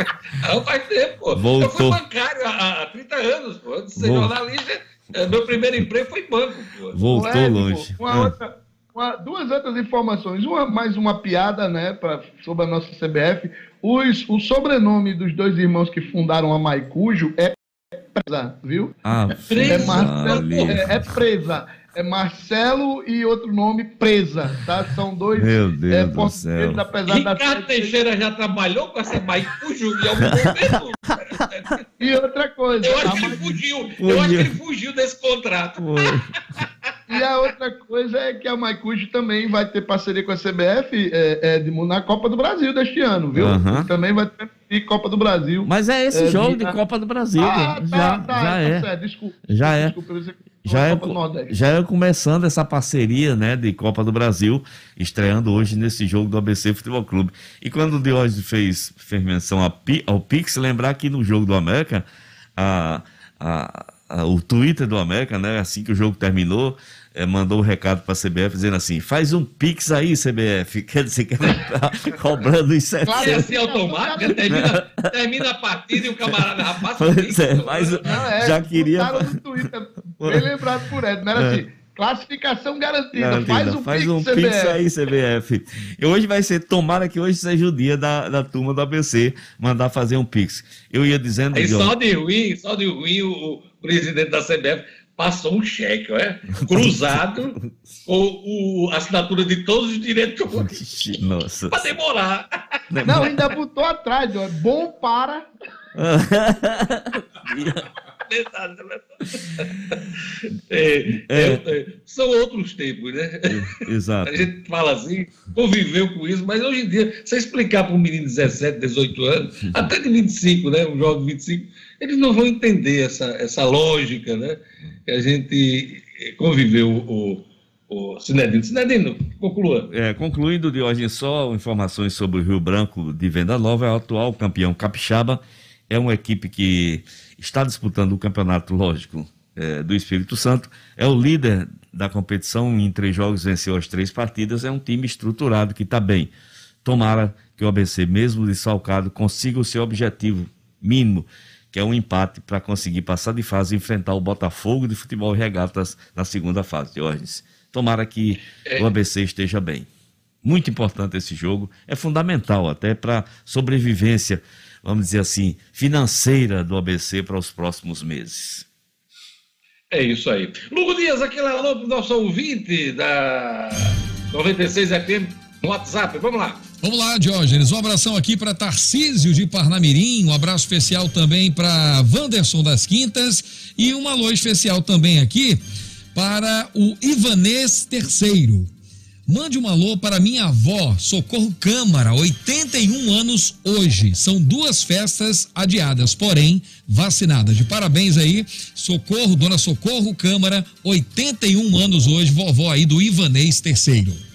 Não, faz tempo, pô. Voltou. Eu fui bancário há, há 30 anos, pô. Antes de ser jornalista, é, meu primeiro emprego foi banco, pô. Voltou Edmo, longe. Uma ah. outra, uma, duas outras informações. Uma, mais uma piada, né, pra, sobre a nossa CBF. Os, o sobrenome dos dois irmãos que fundaram a Maicujo é presa, viu? Ah, é, Marcelo, é, é, presa. É Marcelo e outro nome presa, tá? São dois Meu Deus é, do céu. Apesar Ricardo da... Teixeira já trabalhou com essa Maicujo e algum momento. e outra coisa. Eu acho que ele fugiu. Eu acho que ele fugiu desse contrato. E a outra coisa é que a Maicujo também vai ter parceria com a CBF é, é, na Copa do Brasil deste ano, viu? Uhum. Também vai ter Copa do Brasil. Mas é esse é, jogo de, de Copa do Brasil. Ah, tá, já, tá, já tá é. Desculpa, já é. Desculpa, já é, já é começando essa parceria né, de Copa do Brasil, estreando hoje nesse jogo do ABC Futebol Clube. E quando o Diógenes fez, fez menção ao Pix, lembrar que no jogo do América, a, a o Twitter do América, né, assim que o jogo terminou, é, mandou um recado para a CBF dizendo assim: faz um pix aí, CBF. Quer dizer que tá cobrando os 700. Claro, assim automático, termina, termina a partida e o camarada rapaz. Pois é, mas não, é, já queria. No Twitter, bem lembrado por Ed, não era é. assim. Classificação garantida. garantida. Faz um, Faz pix, um CBF. pix aí, CBF. E hoje vai ser, tomara que hoje seja o dia da, da turma do ABC mandar fazer um pix. Eu ia dizendo. Só de ruim, só de ruim, o, presidente da CBF passou um cheque, é, cruzado, com o, a assinatura de todos os diretores. Nossa. Para demorar. Não, ainda botou atrás, ó, bom para. é, é, é, são outros tempos, né? Exato. A gente fala assim, conviveu com isso, mas hoje em dia, você explicar para um menino de 17, 18 anos, até de 25, né? Um jovem de 25, eles não vão entender essa, essa lógica, né? Que a gente conviveu o, Sinedino. Sinedino, conclua. É, concluindo, de hoje só informações sobre o Rio Branco de Venda Nova, é o atual campeão capixaba, é uma equipe que está disputando o campeonato, lógico, é, do Espírito Santo, é o líder da competição, em três jogos venceu as três partidas, é um time estruturado que está bem. Tomara que o ABC, mesmo desfalcado, consiga o seu objetivo mínimo, que é um empate para conseguir passar de fase e enfrentar o Botafogo de futebol e regatas na segunda fase, Diógenes. Tomara que é. o ABC esteja bem. Muito importante esse jogo, é fundamental até para sobrevivência, vamos dizer assim, financeira do ABC para os próximos meses. É isso aí. Lugo Dias, aquele alô para o nosso ouvinte da 96 FM no WhatsApp. Vamos lá. Vamos lá, Diógenes. Um abração aqui para Tarcísio de Parnamirim, um abraço especial também para Wanderson das Quintas e um alô especial também aqui para o Ivanês Terceiro. Mande um alô para minha avó, Socorro Câmara, 81 anos hoje. São duas festas adiadas, porém vacinadas. De parabéns aí, Socorro, Dona Socorro Câmara, 81 anos hoje, vovó aí do Ivanês Terceiro.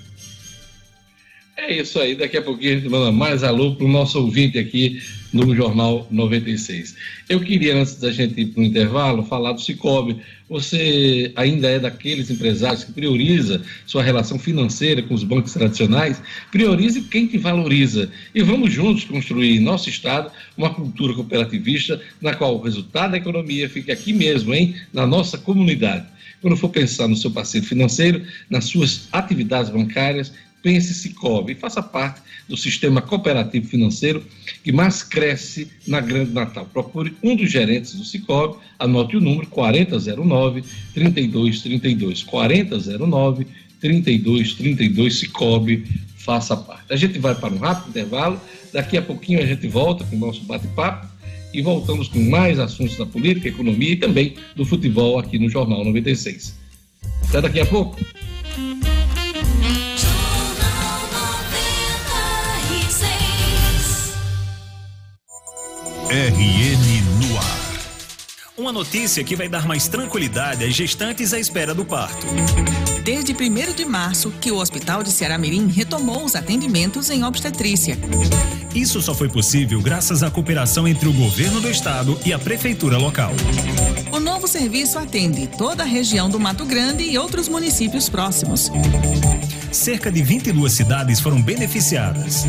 É isso aí, daqui a pouquinho a gente manda mais alô para o nosso ouvinte aqui no Jornal 96. Eu queria, antes da gente ir para o intervalo, falar do Cicobi. Você ainda é daqueles empresários que prioriza sua relação financeira com os bancos tradicionais? Priorize quem te valoriza. E vamos juntos construir em nosso Estado uma cultura cooperativista na qual o resultado da economia fique aqui mesmo, hein? na nossa comunidade. Quando for pensar no seu parceiro financeiro, nas suas atividades bancárias, pense Cicobi e faça parte do sistema cooperativo financeiro que mais cresce na Grande Natal. Procure um dos gerentes do Cicobi, anote o número 4009 3232 4009 3232 Cicobi, faça parte. A gente vai para um rápido intervalo, daqui a pouquinho a gente volta com o nosso bate-papo e voltamos com mais assuntos da política, economia e também do futebol aqui no Jornal 96. Até daqui a pouco. RN no ar. Uma notícia que vai dar mais tranquilidade às gestantes à espera do parto. Desde 1 de março que o Hospital de Ceará Mirim retomou os atendimentos em obstetrícia. Isso só foi possível graças à cooperação entre o governo do estado e a prefeitura local. O novo serviço atende toda a região do Mato Grande e outros municípios próximos. Cerca de 22 cidades foram beneficiadas.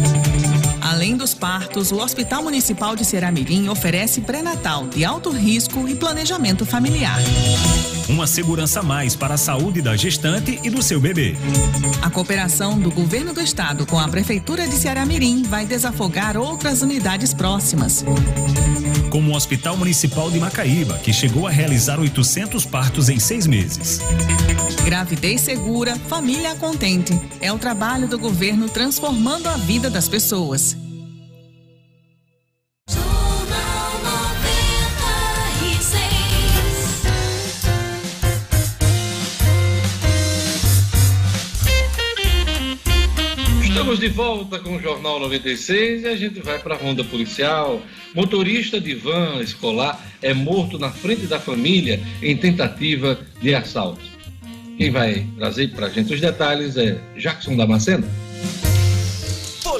Além dos partos, o Hospital Municipal de Ceramirim oferece pré-natal de alto risco e planejamento familiar. Uma segurança a mais para a saúde da gestante e do seu bebê. A cooperação do governo do estado com a prefeitura de Ceramirim vai desafogar outras unidades próximas. Como o Hospital Municipal de Macaíba, que chegou a realizar 800 partos em seis meses. Gravidez segura, família contente. É o trabalho do governo transformando a vida das pessoas. Estamos de volta com o Jornal 96 e a gente vai para a ronda policial. Motorista de van escolar é morto na frente da família em tentativa de assalto. Quem vai trazer para a gente os detalhes é Jackson Damasceno.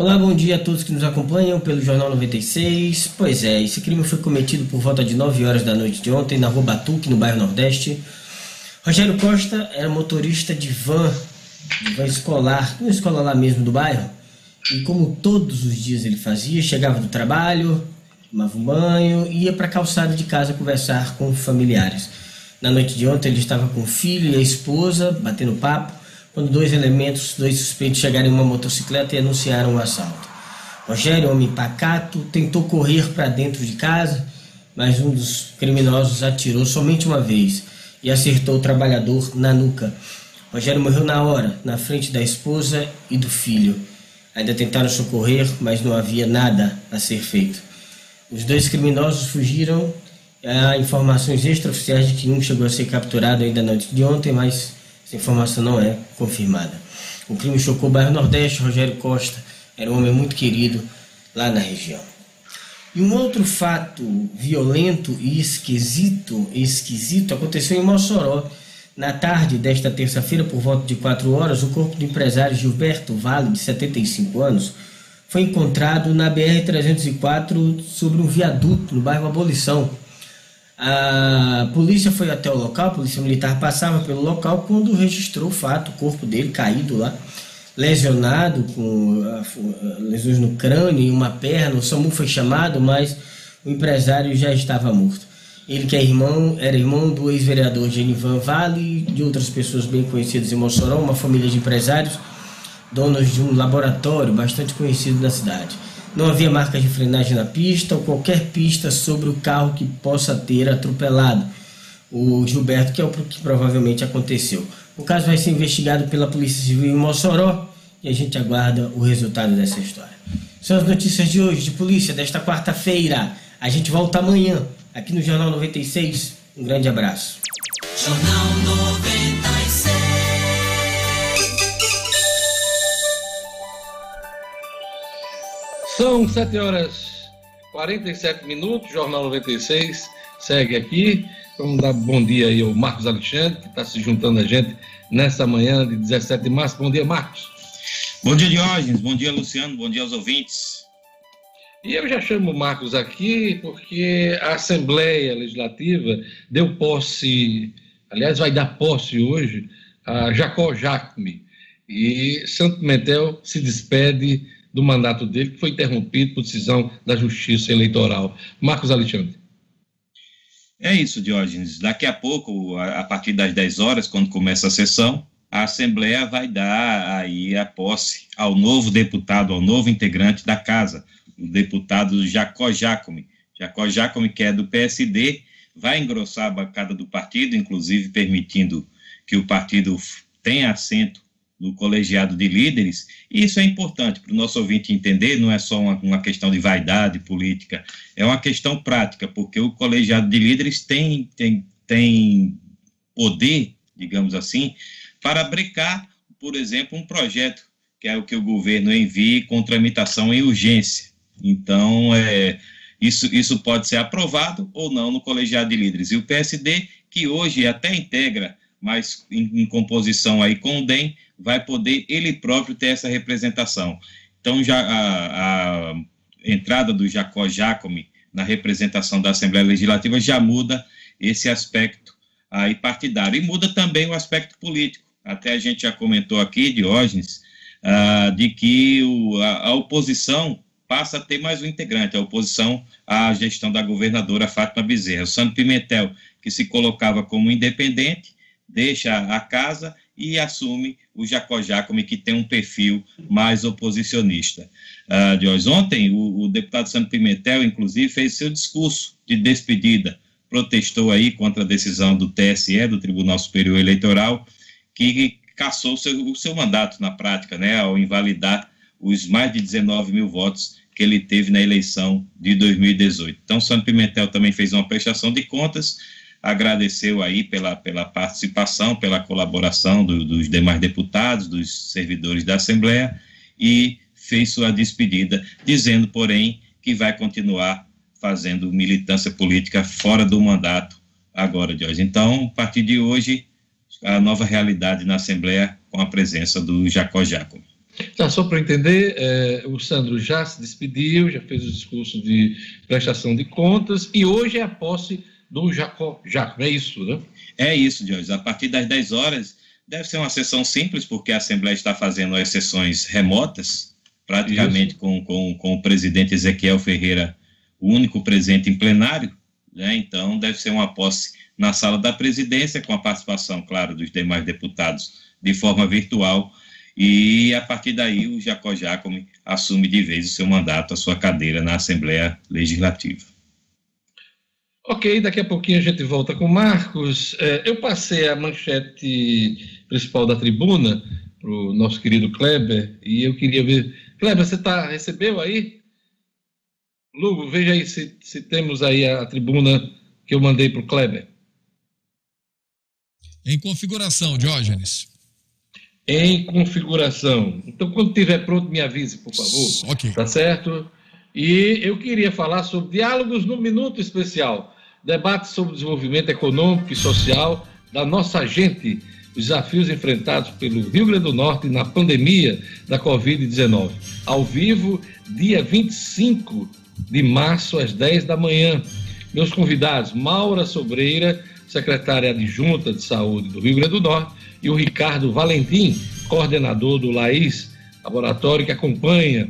Olá, bom dia a todos que nos acompanham pelo Jornal 96. Pois é, esse crime foi cometido por volta de 9 horas da noite de ontem na Rua Batuque, no bairro Nordeste. Rogério Costa era motorista de van, de van escolar, uma escola lá mesmo do bairro. E como todos os dias ele fazia, chegava do trabalho, tomava um banho ia para a calçada de casa conversar com familiares. Na noite de ontem ele estava com o filho e a esposa, batendo papo quando dois elementos, dois suspeitos chegaram em uma motocicleta e anunciaram o assalto. Rogério, homem pacato, tentou correr para dentro de casa, mas um dos criminosos atirou somente uma vez e acertou o trabalhador na nuca. Rogério morreu na hora, na frente da esposa e do filho. Ainda tentaram socorrer, mas não havia nada a ser feito. Os dois criminosos fugiram. Há informações extraoficiais de que um chegou a ser capturado ainda na noite de ontem, mas essa informação não é confirmada. O crime chocou o bairro Nordeste. Rogério Costa era um homem muito querido lá na região. E um outro fato violento e esquisito, esquisito aconteceu em Mossoró. Na tarde desta terça-feira, por volta de 4 horas, o corpo do empresário Gilberto Vale, de 75 anos, foi encontrado na BR-304 sobre um viaduto no bairro Abolição. A polícia foi até o local, a polícia militar passava pelo local quando registrou o fato, o corpo dele caído lá lesionado, com lesões no crânio e uma perna. O SAMU foi chamado, mas o empresário já estava morto. Ele que é irmão, era irmão do ex-vereador Genivan Vale e de outras pessoas bem conhecidas em Mossoró, uma família de empresários, donos de um laboratório bastante conhecido na cidade. Não havia marcas de frenagem na pista ou qualquer pista sobre o carro que possa ter atropelado o Gilberto, que é o que provavelmente aconteceu. O caso vai ser investigado pela Polícia Civil em Mossoró e a gente aguarda o resultado dessa história. São as notícias de hoje, de polícia, desta quarta-feira. A gente volta amanhã, aqui no Jornal 96. Um grande abraço. Jornal 96. São 7 horas 47 minutos, Jornal 96 segue aqui. Vamos dar bom dia aí ao Marcos Alexandre, que está se juntando a gente nessa manhã de 17 de março. Bom dia, Marcos. Bom dia, Diógenes. Bom dia, Luciano. Bom dia aos ouvintes. E eu já chamo o Marcos aqui porque a Assembleia Legislativa deu posse, aliás, vai dar posse hoje a Jacó Jacome. E Santo Pimentel se despede do mandato dele, que foi interrompido por decisão da Justiça Eleitoral. Marcos Alexandre. É isso, Diógenes. Daqui a pouco, a partir das 10 horas, quando começa a sessão, a Assembleia vai dar aí a posse ao novo deputado, ao novo integrante da casa, o deputado Jacó Jacome. Jacó Jacome, que é do PSD, vai engrossar a bancada do partido, inclusive permitindo que o partido tenha assento no colegiado de líderes, e isso é importante para o nosso ouvinte entender, não é só uma, uma, questão de vaidade política, é uma questão prática, porque o colegiado de líderes tem, tem, tem poder, digamos assim, para brecar, por exemplo, um projeto, que é o que o governo envia com tramitação em urgência. Então, é, isso, isso pode ser aprovado ou não no colegiado de líderes. E o PSD, que hoje até integra, mas em, em composição aí com o DEM, vai poder ele próprio ter essa representação. Então, já a, a entrada do Jacó Jacome na representação da Assembleia Legislativa já muda esse aspecto aí partidário e muda também o aspecto político até a gente já comentou aqui, Diógenes, uh, de que o, a, a, oposição passa a ter mais um integrante, a oposição à gestão da governadora Fátima Bezerra. O Santo Pimentel, que se colocava como independente, deixa a casa e assume o Jacó Jacome, que tem um perfil mais oposicionista. Uh, Diógenes, ontem o, o deputado Santo Pimentel, inclusive, fez seu discurso de despedida, protestou aí contra a decisão do TSE, do Tribunal Superior Eleitoral, que cassou o seu, o seu mandato na prática, né, ao invalidar os mais de 19 mil votos que ele teve na eleição de 2018. Então, Santo Pimentel também fez uma prestação de contas, agradeceu aí pela, pela participação, pela colaboração do, dos demais deputados, dos servidores da Assembleia e fez sua despedida, dizendo, porém, que vai continuar fazendo militância política fora do mandato agora de hoje. Então, a partir de hoje, a nova realidade na Assembleia com a presença do Jacó Jaco. Tá, só para entender, é, o Sandro já se despediu, já fez o discurso de prestação de contas e hoje é a posse do Jacó Jaco, é isso, né? É isso, Jorge. A partir das 10 horas, deve ser uma sessão simples, porque a Assembleia está fazendo as sessões remotas, praticamente com, com, com o presidente Ezequiel Ferreira, o único presente em plenário, né? então deve ser uma posse na sala da presidência, com a participação, claro, dos demais deputados de forma virtual, e a partir daí o Jacó Jacome assume de vez o seu mandato, a sua cadeira na Assembleia Legislativa. Ok, daqui a pouquinho a gente volta com o Marcos. É, eu passei a manchete principal da tribuna para o nosso querido Kleber e eu queria ver. Kleber, você tá, recebeu aí? Lugo, veja aí se, se temos aí a tribuna que eu mandei para o Kleber. Em configuração, Diógenes. Em configuração. Então, quando estiver pronto, me avise, por favor. Ok. Tá certo? E eu queria falar sobre diálogos no Minuto Especial debate sobre o desenvolvimento econômico e social da nossa gente, os desafios enfrentados pelo Rio Grande do Norte na pandemia da Covid-19. Ao vivo, dia 25 de março, às 10 da manhã. Meus convidados, Maura Sobreira, secretária adjunta de saúde do Rio Grande do Norte, e o Ricardo Valentim, coordenador do LAIS, laboratório que acompanha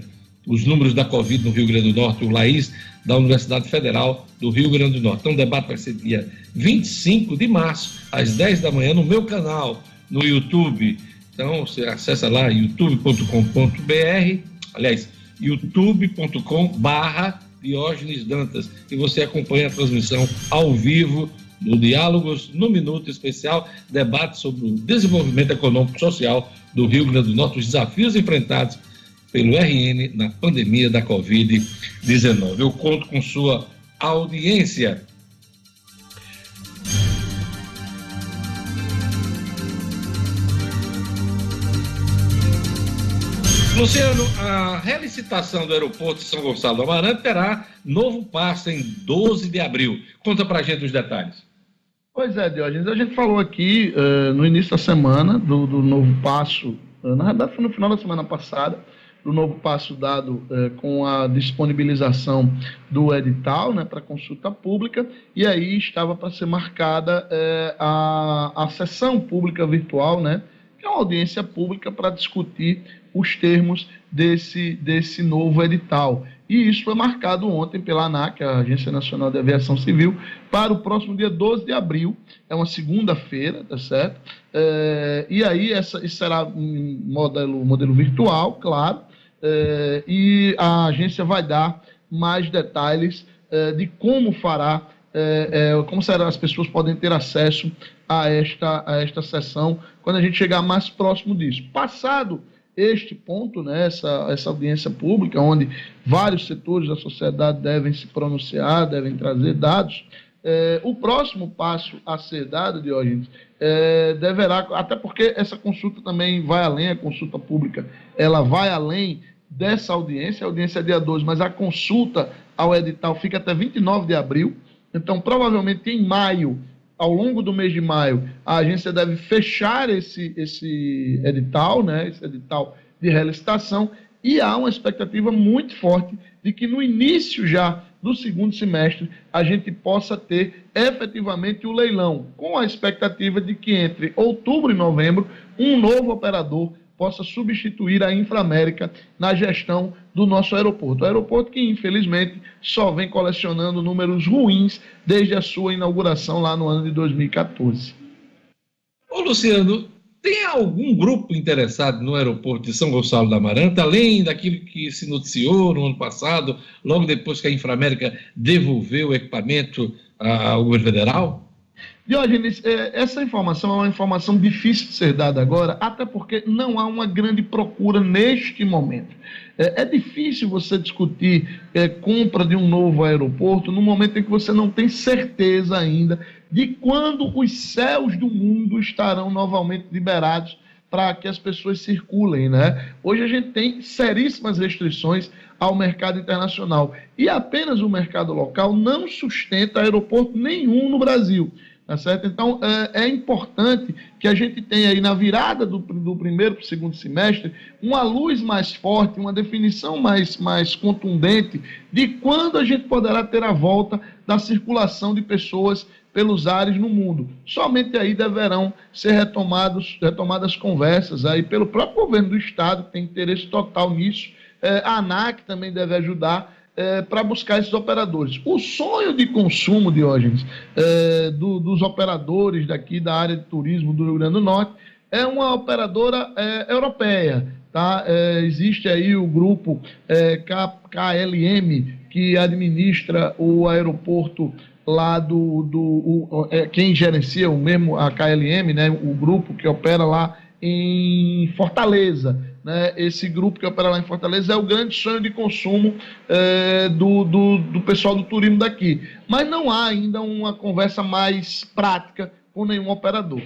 os números da Covid no Rio Grande do Norte, o LAIS, da Universidade Federal do Rio Grande do Norte. Então, o debate vai ser dia 25 de março, às 10 da manhã, no meu canal, no YouTube. Então, você acessa lá youtube.com.br, aliás, youtube.com/barra Diógenes Dantas, e você acompanha a transmissão ao vivo do Diálogos no Minuto Especial, debate sobre o desenvolvimento econômico e social do Rio Grande do Norte, os desafios enfrentados pelo RN na pandemia da Covid-19. Eu conto com sua audiência. Luciano, a relicitação do aeroporto de São Gonçalo do Amarante terá novo passo em 12 de abril. Conta pra gente os detalhes. Pois é, Diógenes, a gente falou aqui uh, no início da semana do, do novo passo, uh, na verdade foi no final da semana passada, do novo passo dado eh, com a disponibilização do edital né, para consulta pública, e aí estava para ser marcada eh, a, a sessão pública virtual, né, que é uma audiência pública para discutir os termos desse, desse novo edital. E isso foi marcado ontem pela ANAC, a Agência Nacional de Aviação Civil, para o próximo dia 12 de abril, é uma segunda-feira, tá certo? É, e aí, essa, isso será um modelo, modelo virtual, claro, é, e a agência vai dar mais detalhes é, de como fará, é, como será, as pessoas podem ter acesso a esta, a esta sessão quando a gente chegar mais próximo disso. Passado este ponto, né, essa, essa audiência pública, onde vários setores da sociedade devem se pronunciar, devem trazer dados, é, o próximo passo a ser dado, Diógenes, é, deverá, até porque essa consulta também vai além, a consulta pública, ela vai além dessa audiência, a audiência é dia 12, mas a consulta ao edital fica até 29 de abril, então provavelmente em maio, ao longo do mês de maio, a agência deve fechar esse, esse edital, né, esse edital de relicitação, e há uma expectativa muito forte de que no início já do segundo semestre a gente possa ter efetivamente o leilão, com a expectativa de que entre outubro e novembro um novo operador possa substituir a Inframérica na gestão do nosso aeroporto. O aeroporto que, infelizmente, só vem colecionando números ruins desde a sua inauguração lá no ano de 2014. Ô, Luciano, tem algum grupo interessado no aeroporto de São Gonçalo da Amaranta, além daquilo que se noticiou no ano passado, logo depois que a Inframérica devolveu o equipamento ao governo federal? Diógenes, é, essa informação é uma informação difícil de ser dada agora, até porque não há uma grande procura neste momento. É, é difícil você discutir é, compra de um novo aeroporto no momento em que você não tem certeza ainda de quando os céus do mundo estarão novamente liberados para que as pessoas circulem, né? Hoje a gente tem seríssimas restrições ao mercado internacional e apenas o mercado local não sustenta aeroporto nenhum no Brasil. Tá certo? Então, é, é, importante que a gente tenha aí na virada do, do primeiro para o segundo semestre uma luz mais forte, uma definição mais, mais contundente de quando a gente poderá ter a volta da circulação de pessoas pelos ares no mundo. Somente aí deverão ser retomados, retomadas conversas aí pelo próprio governo do Estado, que tem interesse total nisso. É, a ANAC também deve ajudar é, para buscar esses operadores. O sonho de consumo, Diógenes, é, do, dos operadores daqui da área de turismo do Rio Grande do Norte é uma operadora é, europeia. Tá? É, existe aí o grupo é, KLM, que administra o aeroporto lá do, do o, é, quem gerencia o mesmo a KLM, né, o grupo que opera lá em Fortaleza. Né, esse grupo que opera lá em Fortaleza é o grande sonho de consumo é, do, do, do pessoal do turismo daqui. Mas não há ainda uma conversa mais prática com nenhum operador.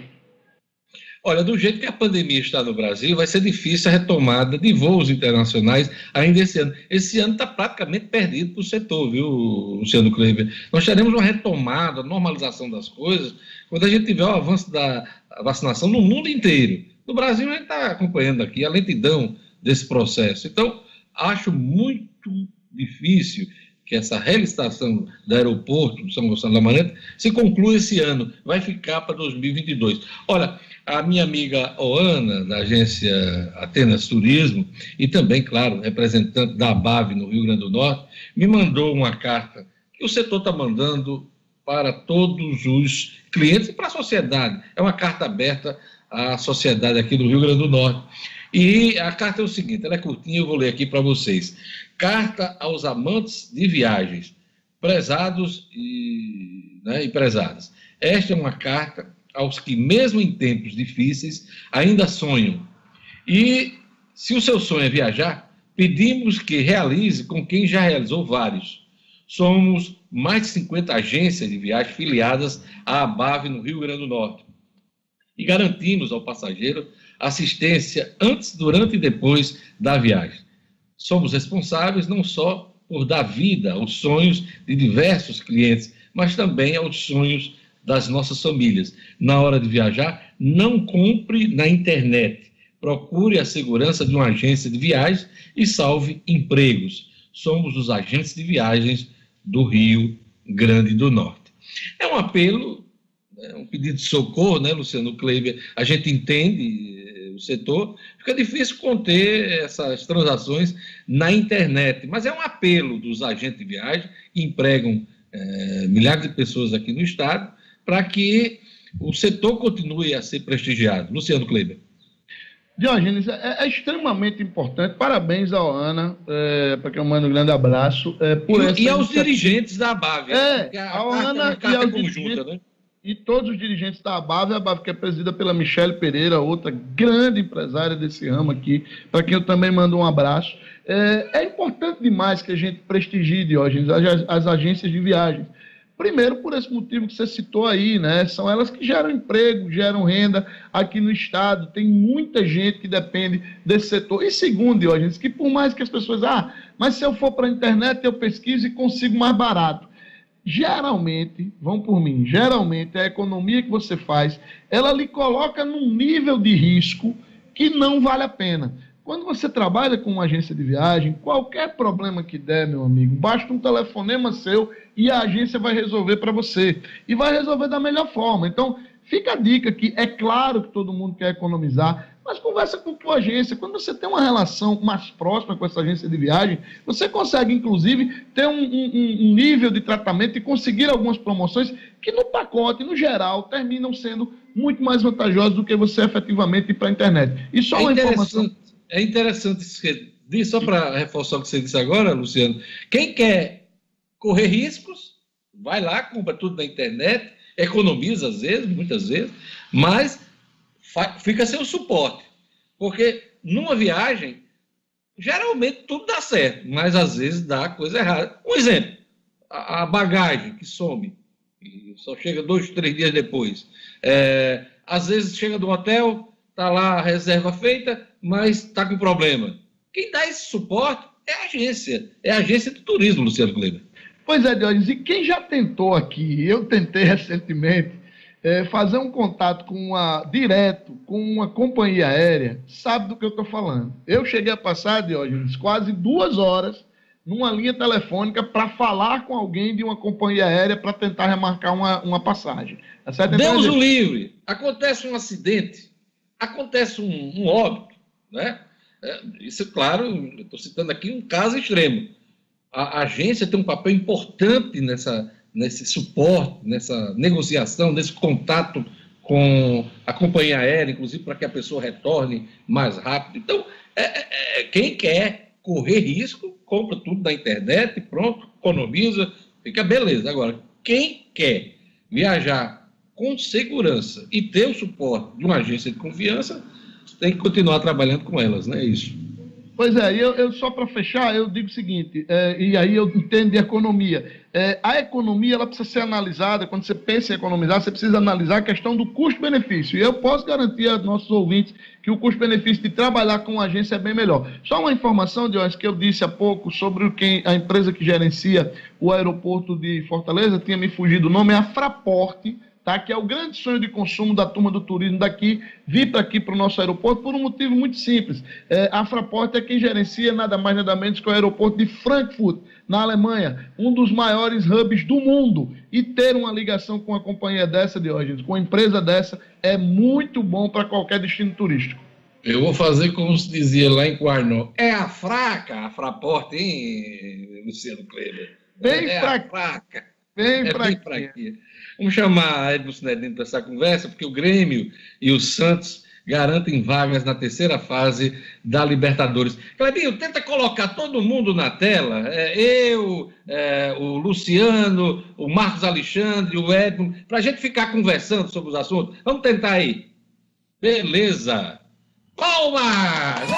Olha, do jeito que a pandemia está no Brasil, vai ser difícil a retomada de voos internacionais ainda esse ano. Esse ano está praticamente perdido para o setor, viu, Luciano Kleber? Nós teremos uma retomada, normalização das coisas, quando a gente tiver o avanço da vacinação no mundo inteiro. No Brasil, a gente está acompanhando aqui a lentidão desse processo. Então, acho muito difícil que essa relicitação do aeroporto do São Gonçalo da Maranta se conclua esse ano, vai ficar para 2022. Olha, a minha amiga Oana, da agência Atenas Turismo, e também, claro, representante da ABAV no Rio Grande do Norte, me mandou uma carta que o setor está mandando para todos os clientes e para a sociedade. É uma carta aberta à sociedade aqui do Rio Grande do Norte. E a carta é o seguinte, ela é curtinha, eu vou ler aqui para vocês. Carta aos amantes de viagens, prezados e, né, e prezadas. Esta é uma carta aos que, mesmo em tempos difíceis, ainda sonham. E, se o seu sonho é viajar, pedimos que realize com quem já realizou vários. Somos mais de 50 agências de viagem filiadas à ABAV no Rio Grande do Norte. E garantimos ao passageiro assistência antes, durante e depois da viagem. Somos responsáveis não só por dar vida aos sonhos de diversos clientes, mas também aos sonhos das nossas famílias. Na hora de viajar, não compre na internet. Procure a segurança de uma agência de viagens e salve empregos. Somos os agentes de viagens do Rio Grande do Norte. É um apelo, um pedido de socorro, né, Luciano Kleber? A gente entende eh, o setor, fica difícil conter essas transações na internet, mas é um apelo dos agentes de viagem que empregam é, milhares de pessoas aqui no estado para que o setor continue a ser prestigiado. Luciano Kleber. Diógenes, é, é, extremamente importante. Parabéns ao Ana, é, para que eu mando um grande abraço. É, por e, e aos dirigentes da ABAV. É, a, a Ana e aos conjunta, né? E todos os dirigentes da ABAV, a ABAV que é presidida pela Michele Pereira, outra grande empresária desse ramo aqui, para quem eu também mando um abraço. É, é importante demais que a gente prestigie, Diógenes, as, as agências de viagens Primeiro, por esse motivo que você citou aí, né? São elas que geram emprego, geram renda aqui no Estado. Tem muita gente que depende desse setor. E segundo, Diógenes, que por mais que as pessoas, ah, mas se eu for para a internet, eu pesquiso e consigo mais barato. Geralmente, vão por mim, geralmente a economia que você faz, ela lhe coloca num nível de risco que não vale a pena. Quando você trabalha com uma agência de viagem, qualquer problema que der, meu amigo, basta um telefonema seu e a agência vai resolver para você. E vai resolver da melhor forma. Então, fica a dica que é claro que todo mundo quer economizar, mas conversa com tua agência. Quando você tem uma relação mais próxima com essa agência de viagem, você consegue, inclusive, ter um, um, um nível de tratamento e conseguir algumas promoções que, no pacote, no geral, terminam sendo muito mais vantajosas do que você efetivamente ir para a internet. E só é uma informação é interessante isso que só para reforçar o que você disse agora, Luciano. Quem quer correr riscos, vai lá, compra tudo na internet, economiza às vezes, muitas vezes, mas fica sem o suporte. Porque numa viagem, geralmente tudo dá certo, mas às vezes dá coisa errada. Um exemplo, a, bagagem que some, e só chega dois, três dias depois. É, às vezes chega do hotel, tá lá a reserva feita, mas está com problema. Quem dá esse suporte é a agência, é a agência de turismo, Luciano Kleber. Pois é, e quem já tentou aqui, eu tentei recentemente, é, fazer um contato com uma, direto com uma companhia aérea, sabe do que eu estou falando. Eu cheguei a passar, Diogenes, quase duas horas numa linha telefônica para falar com alguém de uma companhia aérea para tentar remarcar uma, uma passagem. Tá Deus o livre! Acontece um acidente, acontece um, um óbito, né? É, isso, claro, estou citando aqui um caso extremo. A, a agência tem um papel importante nessa, nesse suporte, nessa negociação, nesse contato com a companhia aérea, inclusive para que a pessoa retorne mais rápido. Então, é, é, é quem quer correr risco, compra tudo na internet, pronto, economiza, fica beleza. Agora, quem quer viajar com segurança e ter o suporte de uma agência de confiança, tem que continuar trabalhando com elas, não é isso? Pois é, eu, eu só para fechar, eu digo o seguinte, é, e aí eu entendo de economia. É, a economia ela precisa ser analisada, quando você pensa em economizar, você precisa analisar a questão do custo-benefício. E eu posso garantir aos nossos ouvintes que o custo-benefício de trabalhar com uma agência é bem melhor. Só uma informação, Dionis, que eu disse há pouco sobre quem, a empresa que gerencia o aeroporto de Fortaleza, tinha me fugido o nome, é a Fraporte tá? que é o grande sonho de consumo da turma do turismo daqui, vir para aqui para o nosso aeroporto por um motivo muito simples. É, a Fraport é quem gerencia nada mais nada menos que o aeroporto de Frankfurt, na Alemanha, um dos maiores hubs do mundo. E ter uma ligação com uma companhia dessa, Diógenes, com uma empresa dessa, é muito bom para qualquer destino turístico. Eu vou fazer como se dizia lá em Guarnó. É a fraca, a Fraport, hein, Luciano Kleber? Bem é fraca. fraca. Bem, é bem fraquinha. Vamos chamar Edmo Cinedino para essa conversa, porque o Grêmio e o Santos garantem vagas na terceira fase da Libertadores. Clebinho, tenta colocar todo mundo na tela, é, eu, é, o Luciano, o Marcos Alexandre, o Edmo, para a gente ficar conversando sobre os assuntos. Vamos tentar aí. Beleza. Palmas!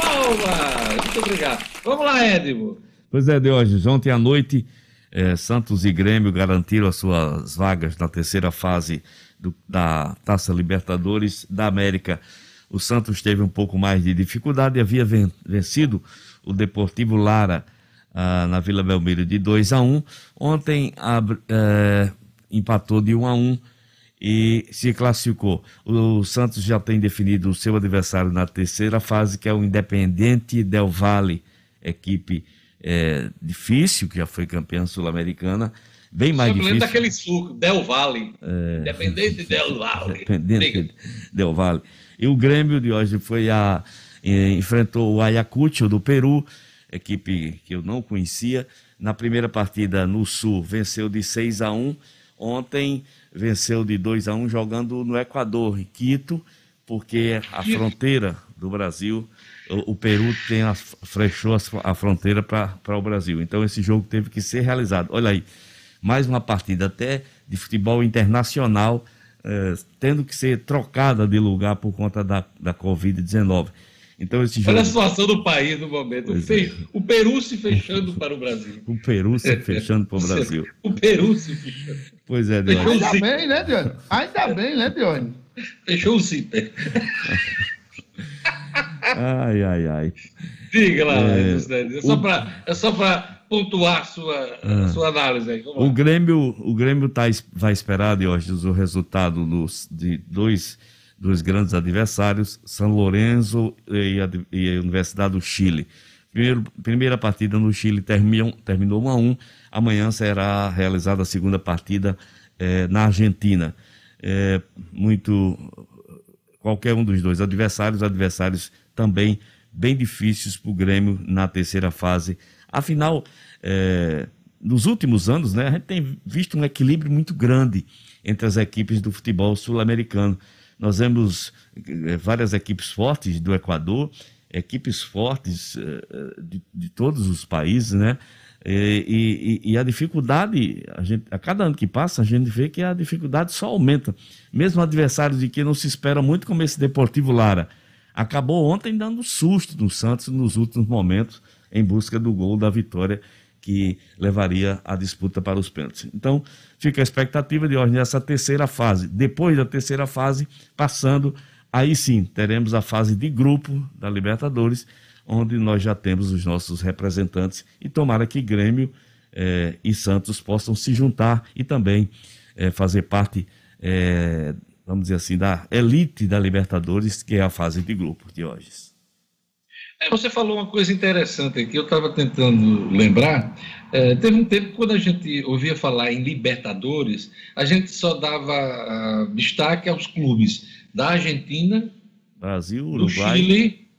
Palmas! Muito obrigado. Vamos lá, Edmo. Pois é, Diógenes, ontem à noite é, Santos e Grêmio garantiram as suas vagas na terceira fase do, da Taça Libertadores da América. O Santos teve um pouco mais de dificuldade e havia vencido o Deportivo Lara ah, na Vila Belmiro de 2 a 1 Ontem é, empatou de 1 a 1 e se classificou. O Santos já tem definido o seu adversário na terceira fase, que é o Independente Del Valle, equipe é, difícil, que já foi campeã sul-americana, bem mais difícil. lembro daquele suco, Del Valle. É, Independente Del Valle. Independente Del Valle. E o Grêmio de hoje foi a. enfrentou o Ayacucho do Peru, equipe que eu não conhecia. Na primeira partida no Sul, venceu de 6 a 1. Ontem venceu de 2 a 1 jogando no Equador, em Quito, porque a fronteira do Brasil o, Peru tem a, fechou a, fronteira para o Brasil. Então esse jogo teve que ser realizado. Olha aí, mais uma partida até de futebol internacional eh, tendo que ser trocada de lugar por conta da, da Covid-19. Então esse jogo... Olha a situação do país no momento. O, é. o, Peru se fechando para o Brasil. O Peru se fechando para o Brasil. O Peru se fechando. Pois é, Deone. Ainda bem, né, Deone? Ainda bem, né, Deone? Fechou o zíper. Ai, ai, ai. Diga lá, é, é só o... para é pontuar sua, ah, sua análise aí. o Grêmio, o Grêmio tá, vai esperar, hoje o resultado dos, de dois, dois grandes adversários, São Lourenço e a, e a Universidade do Chile. Primeiro, primeira partida no Chile terminou, terminou 1 a 1 Amanhã será realizada a segunda partida é, na Argentina. É, muito qualquer um dos dois adversários, adversários também bem difíceis para o Grêmio na terceira fase. Afinal, é, nos últimos anos, né, a gente tem visto um equilíbrio muito grande entre as equipes do futebol sul-americano. Nós vemos é, várias equipes fortes do Equador, equipes fortes é, de, de todos os países, né? E, e, e, a dificuldade, a, gente, a cada ano que passa, a gente vê que a dificuldade só aumenta. Mesmo adversários de que não se espera muito, como esse Deportivo Lara, acabou ontem dando susto no Santos nos últimos momentos, em busca do gol da vitória que levaria a disputa para os pênaltis. Então, fica a expectativa de hoje nessa terceira fase. Depois da terceira fase, passando, aí sim, teremos a fase de grupo da Libertadores onde nós já temos os nossos representantes e tomara que Grêmio eh, e Santos possam se juntar e também eh, fazer parte, eh, vamos dizer assim, da elite da Libertadores, que é a fase de grupo de hoje. É, você falou uma coisa interessante aqui, eu estava tentando lembrar. Teve um tempo quando a gente ouvia falar em Libertadores, a gente só dava uh, destaque aos clubes da Argentina, Brasil, Uruguai. do Chile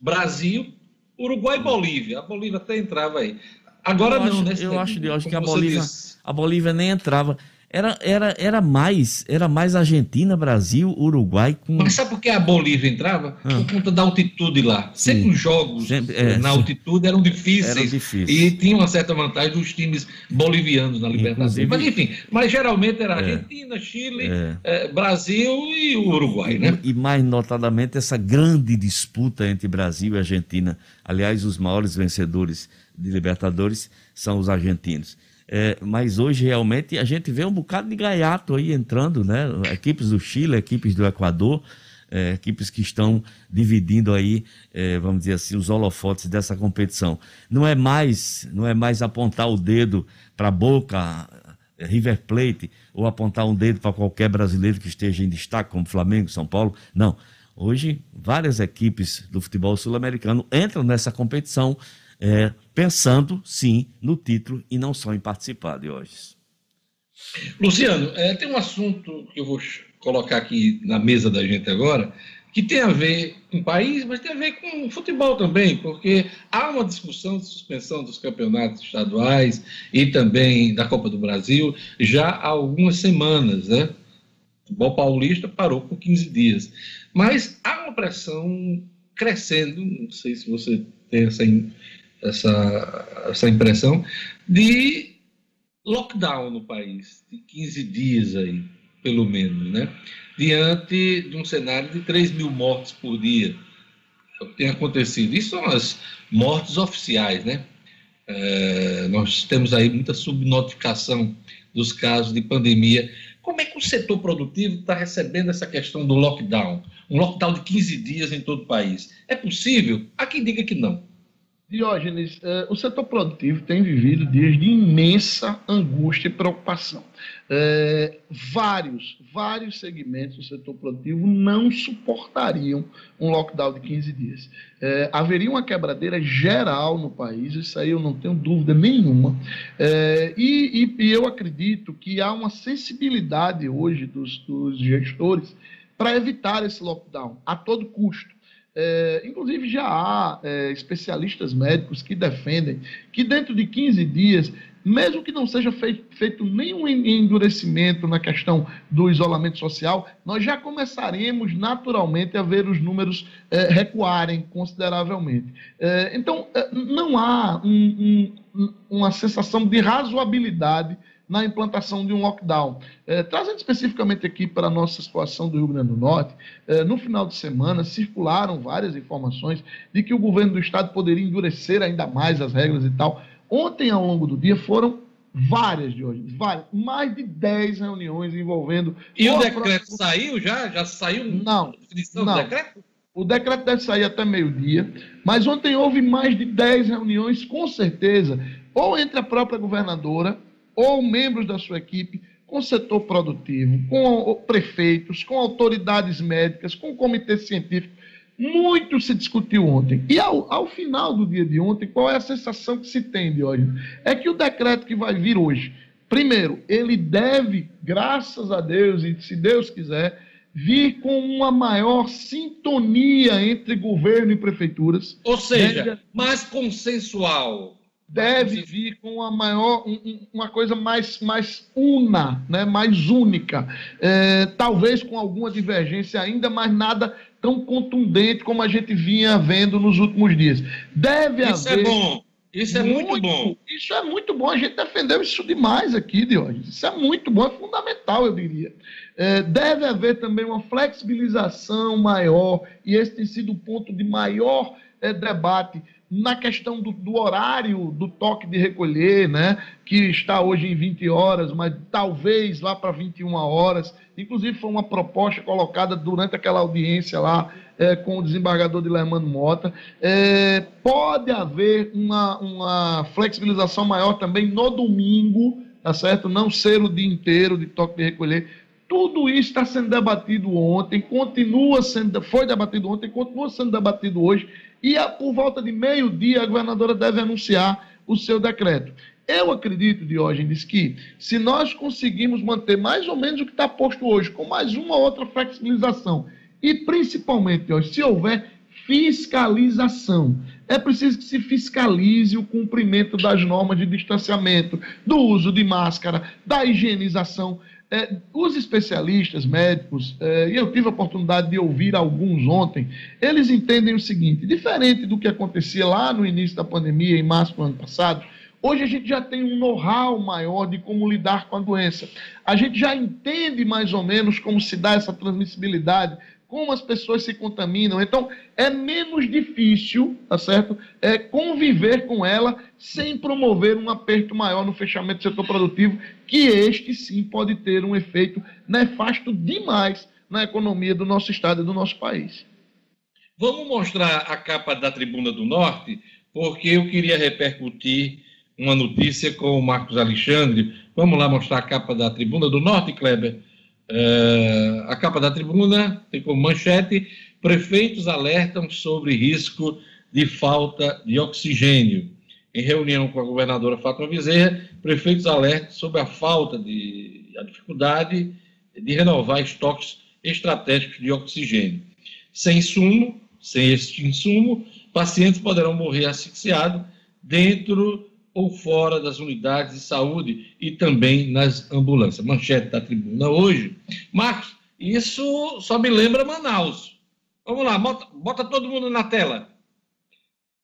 Brasil, Uruguai e Bolívia. A Bolívia até entrava aí. Agora eu não, acho, né? Eu acho, eu acho que a Bolívia, a Bolívia nem entrava. Era, era, era mais era mais Argentina, Brasil, Uruguai. Com... Mas sabe por que a Bolívia entrava? Ah. Por conta da altitude lá. Sempre sim. os jogos Sempre, é, na altitude eram difíceis, eram difíceis. E tinha uma certa vantagem dos times bolivianos na Libertadores. Mas enfim, mas geralmente era é. Argentina, é, Chile, é. Brasil e o Uruguai, né? E mais notadamente essa grande disputa entre Brasil e Argentina. Aliás, os maiores vencedores de Libertadores são os argentinos. É, mas hoje realmente a gente vê um bocado de gaiato aí entrando, né? Equipes do Chile, equipes do Equador, é, equipes que estão dividindo aí, é, vamos dizer assim, os holofotes dessa competição. Não é mais, não é mais apontar o dedo para a boca River Plate ou apontar um dedo para qualquer brasileiro que esteja em destaque, como Flamengo, São Paulo. Não. Hoje, várias equipes do futebol sul-americano entram nessa competição é, pensando, sim, no título e não só em participar de hoje. Luciano, é, tem um assunto que eu vou colocar aqui na mesa da gente agora, que tem a ver com o país, mas tem a ver com o futebol também, porque há uma discussão de suspensão dos campeonatos estaduais e também da Copa do Brasil já há algumas semanas, né? O futebol paulista parou por 15 dias. Mas há uma pressão crescendo, não sei se você tem essa, essa, essa impressão de lockdown no país, de 15 dias aí, pelo menos, né? Diante de um cenário de 3 mil mortes por dia. É que tem acontecido. Isso são as mortes oficiais, né? É, nós temos aí muita subnotificação dos casos de pandemia. Como é que o setor produtivo está recebendo essa questão do lockdown? Um lockdown de 15 dias em todo o país. É possível? Há quem diga que não. Diógenes, eh, o setor produtivo tem vivido dias de imensa angústia e preocupação. Eh, vários, vários segmentos do setor produtivo não suportariam um lockdown de 15 dias. Eh, haveria uma quebradeira geral no país, isso aí eu não tenho dúvida nenhuma. E, e, e, eu acredito que há uma sensibilidade hoje dos, dos gestores para evitar esse lockdown a todo custo. É, inclusive, já há é, especialistas médicos que defendem que dentro de 15 dias, mesmo que não seja feito, feito nenhum endurecimento na questão do isolamento social, nós já começaremos naturalmente a ver os números é, recuarem consideravelmente. É, então, é, não há um, um, uma sensação de razoabilidade na implantação de um lockdown. É, trazendo especificamente aqui para a nossa situação do Rio Grande do Norte, é, no final de semana circularam várias informações de que o governo do estado poderia endurecer ainda mais as regras e tal. Ontem, ao longo do dia, foram várias de hoje, várias, mais de 10 reuniões envolvendo. E o decreto saiu já? Já saiu? Não. Definição não. do decreto? O decreto deve sair até meio-dia, mas ontem houve mais de 10 reuniões, com certeza, ou entre a própria governadora ou membros da sua equipe com o setor produtivo, com prefeitos, com autoridades médicas, com o comitê científico. Muito se discutiu ontem. E ao, ao, final do dia de ontem, qual é a sensação que se tem de hoje? É que o decreto que vai vir hoje, primeiro, ele deve, graças a Deus, e se Deus quiser, vir com uma maior sintonia entre governo e prefeituras. Ou seja, mais consensual deve vir com uma maior, um, uma coisa mais, mais una, né? mais única, é, talvez com alguma divergência ainda, mas nada tão contundente como a gente vinha vendo nos últimos dias. Deve isso é haver. Isso é bom. Isso é muito, muito, bom. Isso é muito bom. A gente defendeu isso demais aqui, Diogo. Isso é muito bom, é fundamental, eu diria. É, deve haver também uma flexibilização maior, e esse tem sido o ponto de maior é, debate na questão do, do, horário do toque de recolher, né, que está hoje em 20 horas, mas talvez lá para 21 horas. Inclusive, foi uma proposta colocada durante aquela audiência lá é, com o desembargador de Lermano Mota. É, pode haver uma, uma flexibilização maior também no domingo, tá certo? Não ser o dia inteiro de toque de recolher. Tudo isso está sendo debatido ontem, continua sendo, foi debatido ontem, continua sendo debatido hoje e a, por volta de meio-dia a governadora deve anunciar o seu decreto. Eu acredito, Diógenes, que se nós conseguirmos manter mais ou menos o que está posto hoje, com mais uma outra flexibilização, e principalmente, Diógenes, se houver fiscalização, é preciso que se fiscalize o cumprimento das normas de distanciamento, do uso de máscara, da higienização. É, os especialistas médicos, é, e eu tive a oportunidade de ouvir alguns ontem, eles entendem o seguinte: diferente do que acontecia lá no início da pandemia, em março do ano passado, hoje a gente já tem um know-how maior de como lidar com a doença. A gente já entende mais ou menos como se dá essa transmissibilidade, como as pessoas se contaminam. Então, é menos difícil, tá certo? É conviver com ela sem promover um aperto maior no fechamento do setor produtivo, que este sim pode ter um efeito nefasto demais na economia do nosso estado e do nosso país. Vamos mostrar a capa da Tribuna do Norte, porque eu queria repercutir uma notícia com o Marcos Alexandre. Vamos lá mostrar a capa da Tribuna do Norte, Kleber. É, a capa da tribuna tem como manchete: prefeitos alertam sobre risco de falta de oxigênio. Em reunião com a governadora Fátima Bezerra, prefeitos alertam sobre a falta de a dificuldade de renovar estoques estratégicos de oxigênio. Sem insumo, sem este insumo, pacientes poderão morrer asfixiados dentro ou fora das unidades de saúde e também nas ambulâncias. Manchete da tribuna hoje. Marcos, isso só me lembra Manaus. Vamos lá, bota, bota todo mundo na tela.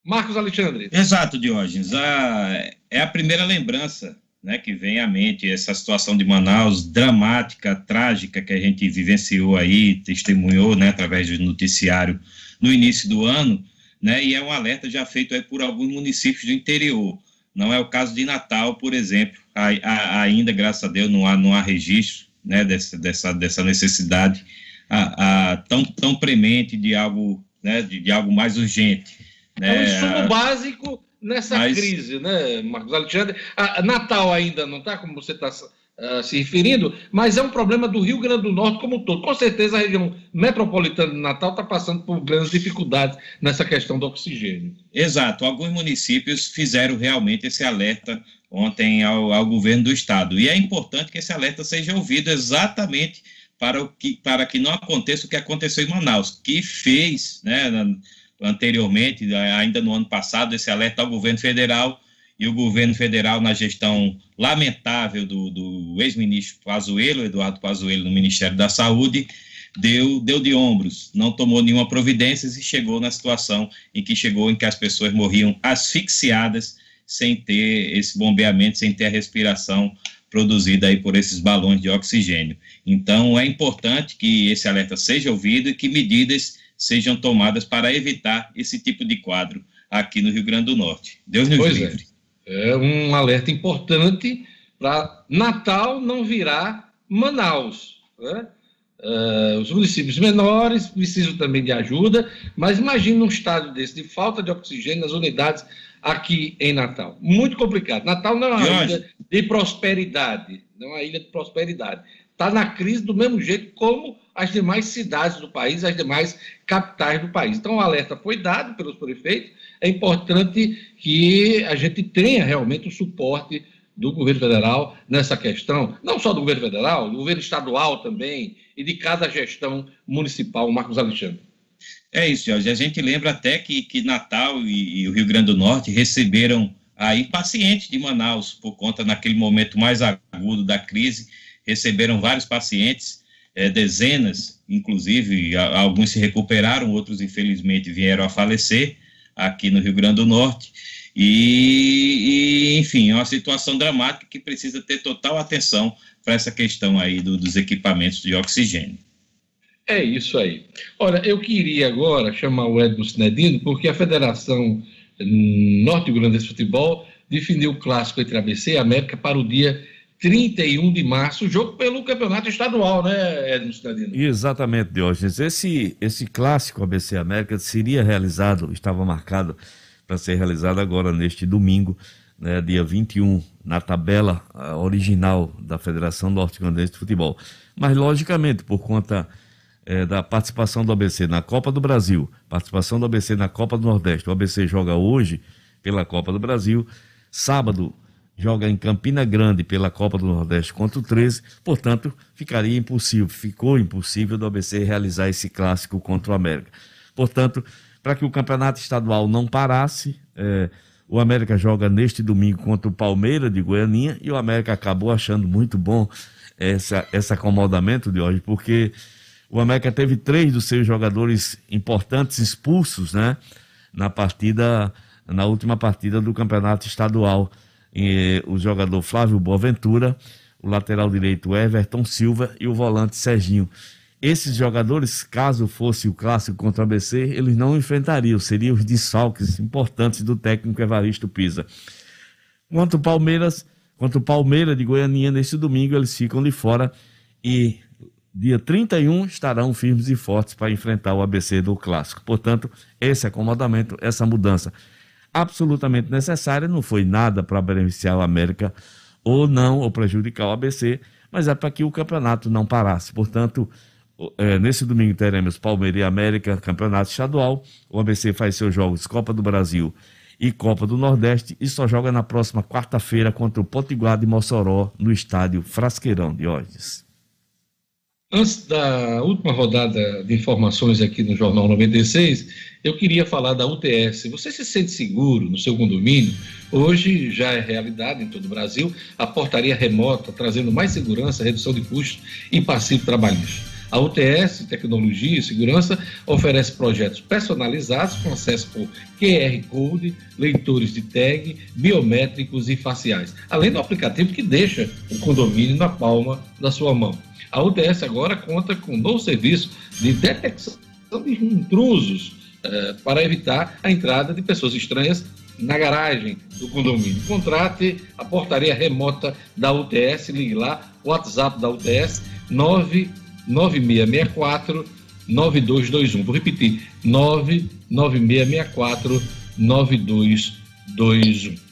Marcos Alexandre. Exato, Diógenes. A, é a primeira lembrança né, que vem à mente, essa situação de Manaus dramática, trágica, que a gente vivenciou aí, testemunhou né, através do noticiário no início do ano, né, e é um alerta já feito aí por alguns municípios do interior. Não é o caso de Natal, por exemplo. ainda, graças a Deus, não há, não há registro né, dessa, dessa, dessa necessidade a, a, tão, tão premente de algo, né, de, de algo mais urgente. Né? É um insumo básico nessa Mas... crise, né, Marcos Alexandre? A, Natal ainda não está, como você está uh, se referindo, mas é um problema do Rio Grande do Norte como um todo. Com certeza a região metropolitana de Natal está passando por grandes dificuldades nessa questão do oxigênio. Exato. Alguns municípios fizeram realmente esse alerta ontem ao, ao governo do estado. E é importante que esse alerta seja ouvido exatamente para, o que, para que não aconteça o que aconteceu em Manaus, que fez, né, anteriormente, ainda no ano passado, esse alerta ao governo federal e o governo federal, na gestão lamentável do, do ex-ministro Pazuello, Eduardo Pazuello, no Ministério da Saúde, deu, deu de ombros, não tomou nenhuma providência e chegou na situação em que chegou, em que as pessoas morriam asfixiadas sem ter esse bombeamento, sem ter a respiração produzida aí por esses balões de oxigênio. Então, é importante que esse alerta seja ouvido e que medidas sejam tomadas para evitar esse tipo de quadro aqui no Rio Grande do Norte. Deus nos pois é. livre. É é um alerta importante para Natal não virar Manaus. Né? Uh, os municípios menores precisam também de ajuda, mas imagine um estado desse de falta de oxigênio nas unidades aqui em Natal. Muito complicado. Natal não é uma ilha de prosperidade, não é uma ilha de prosperidade. Está na crise do mesmo jeito como as demais cidades do país, as demais capitais do país. Então, o alerta foi dado pelos prefeitos. É importante que a gente tenha realmente o suporte do governo federal nessa questão, não só do governo federal, do governo estadual também, e de cada gestão municipal, Marcos Alexandre. É isso, Jorge. A gente lembra até que, que Natal e, e o Rio Grande do Norte receberam aí pacientes de Manaus, por conta naquele momento mais agudo da crise, receberam vários pacientes é, dezenas, inclusive, alguns se recuperaram, outros, infelizmente, vieram a falecer aqui no Rio Grande do Norte. E, e enfim, é uma situação dramática que precisa ter total atenção para essa questão aí do, dos equipamentos de oxigênio. É isso aí. Olha, eu queria agora chamar o Edmo Sinedino, porque a Federação Norte Grande de Futebol definiu o clássico entre ABC e América para o dia 31 de março, jogo pelo campeonato estadual, né, Edmo Cidadino? Exatamente, Diógenes. Esse, esse clássico ABC América seria realizado, estava marcado para ser realizado agora neste domingo, né, dia 21, na tabela uh, original da Federação Norte-Grandense de Futebol. Mas, logicamente, por conta eh, da participação do ABC na Copa do Brasil, participação do ABC na Copa do Nordeste, o ABC joga hoje pela Copa do Brasil, sábado joga em Campina Grande pela Copa do Nordeste contra o 13, portanto, ficaria impossível, ficou impossível do ABC realizar esse clássico contra o América. Portanto, para que o campeonato estadual não parasse. É, o América joga neste domingo contra o Palmeiras de Goianinha e o América acabou achando muito bom essa, esse acomodamento de hoje, porque o América teve três dos seus jogadores importantes expulsos, né? Na partida, na última partida do campeonato estadual. O jogador Flávio Boaventura, o lateral direito Everton Silva e o volante Serginho. Esses jogadores, caso fosse o clássico contra o ABC, eles não enfrentariam, seriam os desfalques importantes do técnico Evaristo Pisa. Quanto Palmeiras, quanto o Palmeiras de Goianinha, nesse domingo eles ficam de fora e dia 31 estarão firmes e fortes para enfrentar o ABC do clássico. Portanto, esse acomodamento, essa mudança absolutamente necessária, não foi nada para beneficiar o América ou não, ou prejudicar o ABC, mas é para que o campeonato não parasse. Portanto, é, nesse domingo teremos Palmeiras e América, campeonato estadual. O ABC faz seus jogos Copa do Brasil e Copa do Nordeste e só joga na próxima quarta-feira contra o Potiguar de Mossoró, no estádio Frasqueirão de Ordes. Antes da última rodada de informações aqui no Jornal 96, eu queria falar da UTS. Você se sente seguro no seu condomínio? Hoje já é realidade em todo o Brasil a portaria remota, trazendo mais segurança, redução de custos e passivo trabalhista. A UTS, Tecnologia e Segurança, oferece projetos personalizados com acesso por QR Code, leitores de tag, biométricos e faciais, além do aplicativo que deixa o condomínio na palma da sua mão. A UTS agora conta com um novo serviço de detecção de intrusos eh, para evitar a entrada de pessoas estranhas na garagem do condomínio. Contrate a portaria remota da UTS, ligue lá, WhatsApp da UTS 99664 9221. Vou repetir, 99664 9221.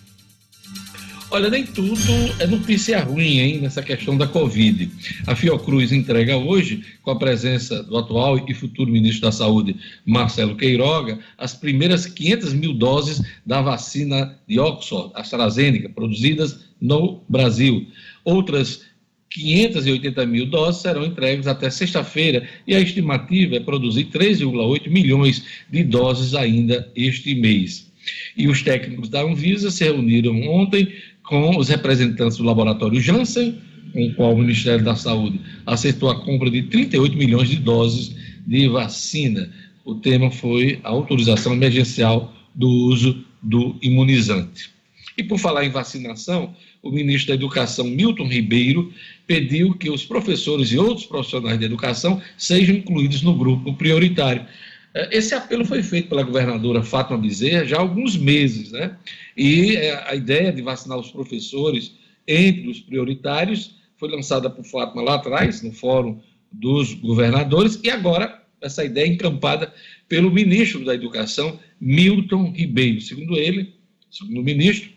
Olha, nem tudo é notícia ruim, hein, nessa questão da Covid. A Fiocruz entrega hoje, com a presença do atual e futuro ministro da Saúde, Marcelo Queiroga, as primeiras 500 mil doses da vacina de Oxford, AstraZeneca, produzidas no Brasil. Outras 580 mil doses serão entregues até sexta-feira e a estimativa é produzir 3,8 milhões de doses ainda este mês. E os técnicos da Anvisa se reuniram ontem com os representantes do laboratório Janssen, com o qual o Ministério da Saúde aceitou a compra de 38 milhões de doses de vacina. O tema foi a autorização emergencial do uso do imunizante. E por falar em vacinação, o ministro da Educação, Milton Ribeiro, pediu que os professores e outros profissionais de educação sejam incluídos no grupo prioritário. É, esse apelo foi feito pela governadora Fátima Bezerra já há alguns meses, né? E é, a ideia de vacinar os professores entre os prioritários foi lançada por Fátima lá atrás, no Fórum dos Governadores, e agora essa ideia é encampada pelo ministro da Educação, Milton Ribeiro. Segundo ele, segundo o ministro,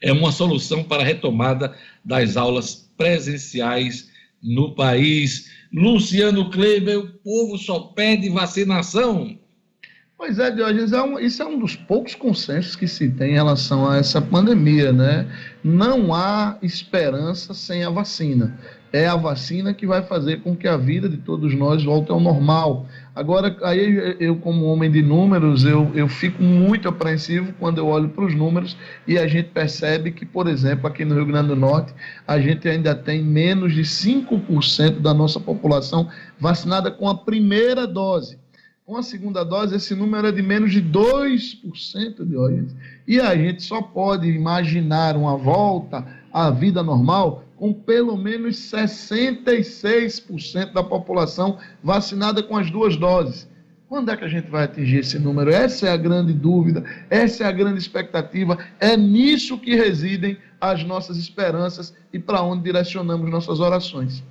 é uma solução para a retomada das aulas presenciais no país. Luciano Kleber, o povo só pede vacinação. Pois é, Diogenes, é um, isso é um dos poucos consensos que se tem em relação a essa pandemia, né? Não há esperança sem a vacina. É a vacina que vai fazer com que a vida de todos nós volte ao normal. Agora, aí eu, como homem de números, eu, eu fico muito apreensivo quando eu olho para os números e a gente percebe que, por exemplo, aqui no Rio Grande do Norte, a gente ainda tem menos de 5% da nossa população vacinada com a primeira dose. Com a segunda dose, esse número é de menos de 2% de hoje. E a gente só pode imaginar uma volta à vida normal com pelo menos 66% da população vacinada com as duas doses. Quando é que a gente vai atingir esse número? Essa é a grande dúvida, essa é a grande expectativa, é nisso que residem as nossas esperanças e para onde direcionamos nossas orações.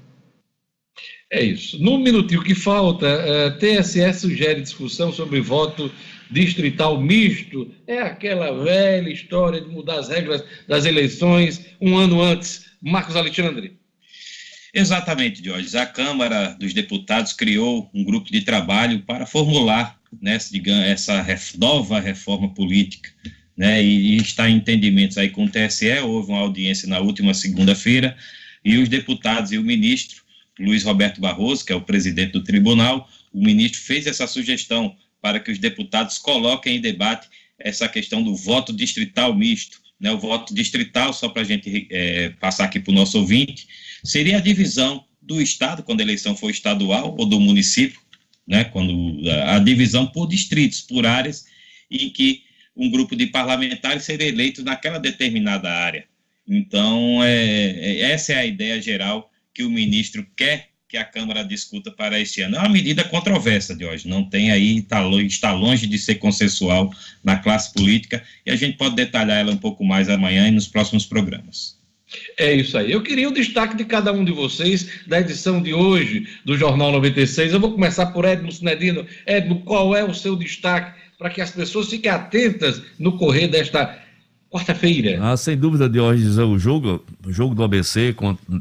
É isso. No minutinho que falta, é, TSE sugere discussão sobre voto distrital misto. É aquela velha história de mudar as regras das eleições um ano antes. Marcos Alexandre. Exatamente, Jorge. A Câmara dos Deputados criou um grupo de trabalho para formular né, essa nova reforma política. Né, e, está em entendimentos aí com o TSE. Houve uma audiência na última segunda-feira e os deputados e o ministro Luiz Roberto Barroso, que é o presidente do tribunal, o ministro fez essa sugestão para que os deputados coloquem em debate essa questão do voto distrital misto. Né? O voto distrital, só para a gente é, passar aqui para o nosso ouvinte, seria a divisão do Estado, quando a eleição for estadual, ou do município, né? quando a, a divisão por distritos, por áreas, em que um grupo de parlamentares seria eleito naquela determinada área. Então, é, é, essa é a ideia geral que o ministro quer que a Câmara discuta para este ano. É uma medida controversa de hoje, não tem aí, está longe, longe de ser consensual na classe política, e a gente pode detalhar ela um pouco mais amanhã e nos próximos programas. É isso aí. Eu queria o destaque de cada um de vocês da edição de hoje do Jornal 96. Eu vou começar por Edmo Sinedino. Edmo, qual é o seu destaque para que as pessoas fiquem atentas no correr desta quarta-feira. Ah, sem dúvida, Diógenes, o jogo, o jogo do ABC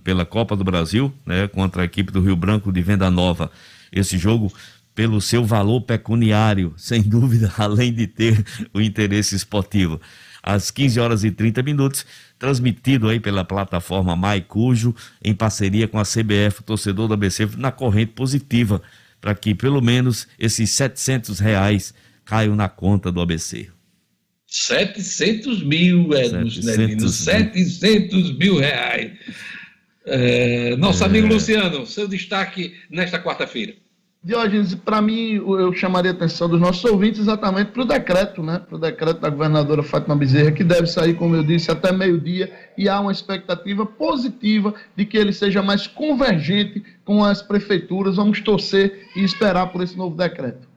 pela Copa do Brasil, né, contra a equipe do Rio Branco de Venda Nova. Esse jogo, pelo seu valor pecuniário, sem dúvida, além de ter o interesse esportivo. Às 15 horas e 30 minutos, transmitido aí pela plataforma Maicujo, em parceria com a CBF, torcedor do ABC, na corrente positiva, para que pelo menos esses 700 reais caiam na conta do ABC. 700 mil, Edmo 700, 700 mil reais. É, nosso é... amigo Luciano, seu destaque nesta quarta-feira. Diógenes, para mim, eu chamaria a atenção dos nossos ouvintes exatamente para o decreto, né? Para o decreto da governadora Fátima Bezerra, que deve sair, como eu disse, até meio-dia, e há uma expectativa positiva de que ele seja mais convergente com as prefeituras. Vamos torcer e esperar por esse novo decreto.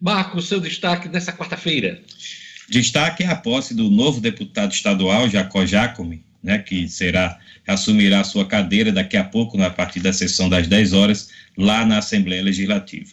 Marco, seu destaque nessa quarta-feira. Destaque é a posse do novo deputado estadual, Jacó Jacome, né, que será assumirá sua cadeira daqui a pouco, a partir da sessão das 10 horas, lá na Assembleia Legislativa.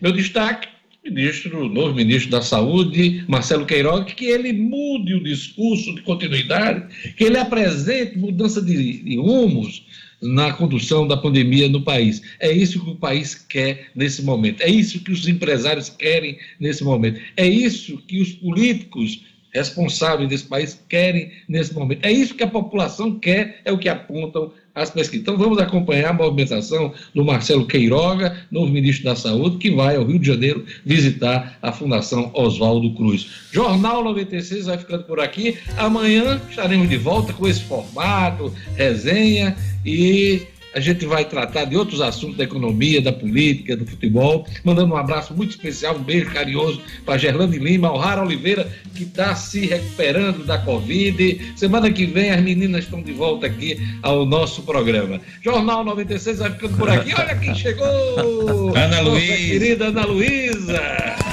Meu destaque, ministro, novo ministro da Saúde, Marcelo Queiroga, que ele mude o discurso de continuidade, que ele apresente mudança de, de rumos, na condução da pandemia no país. É isso que o país quer nesse momento. É isso que os empresários querem nesse momento. É isso que os políticos responsáveis desse país querem nesse momento. É isso que a população quer, é o que apontam as pesquisas. Então vamos acompanhar a movimentação do Marcelo Queiroga, novo ministro da Saúde, que vai ao Rio de Janeiro visitar a Fundação Oswaldo Cruz. Jornal 96 vai ficando por aqui. Amanhã estaremos de volta com esse formato, resenha e a gente vai tratar de outros assuntos da economia, da política, do futebol. Mandando um abraço muito especial, um beijo carinhoso para Gerlane Lima, ao Rara Oliveira, que está se recuperando da Covid. Semana que vem as meninas estão de volta aqui ao nosso programa. Jornal 96 vai ficando por aqui. Olha quem chegou! Ana Luísa. querida Ana Luísa.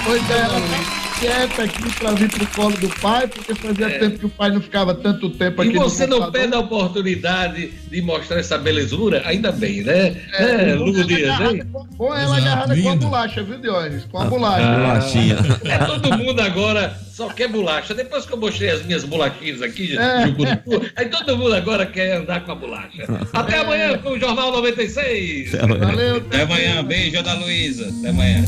Pois é, Ana Luísa quieta aqui para vir pro colo do pai, porque fazia é. tempo que o pai não ficava tanto tempo aqui. E você não perde a oportunidade de mostrar essa belezura? Ainda bem, né? É, é Lugo Dias, hein? Com ela agarrada com a bolacha, viu, Dionis? Com a bolacha. Ah, bolachinha. É, todo mundo agora só quer bolacha. Depois que eu mostrei as minhas bolachinhas aqui, é. aí todo mundo agora quer andar com a bolacha. Até é. amanhã com o Jornal 96. Valeu. Até amanhã. Beijo da Luísa. Até amanhã.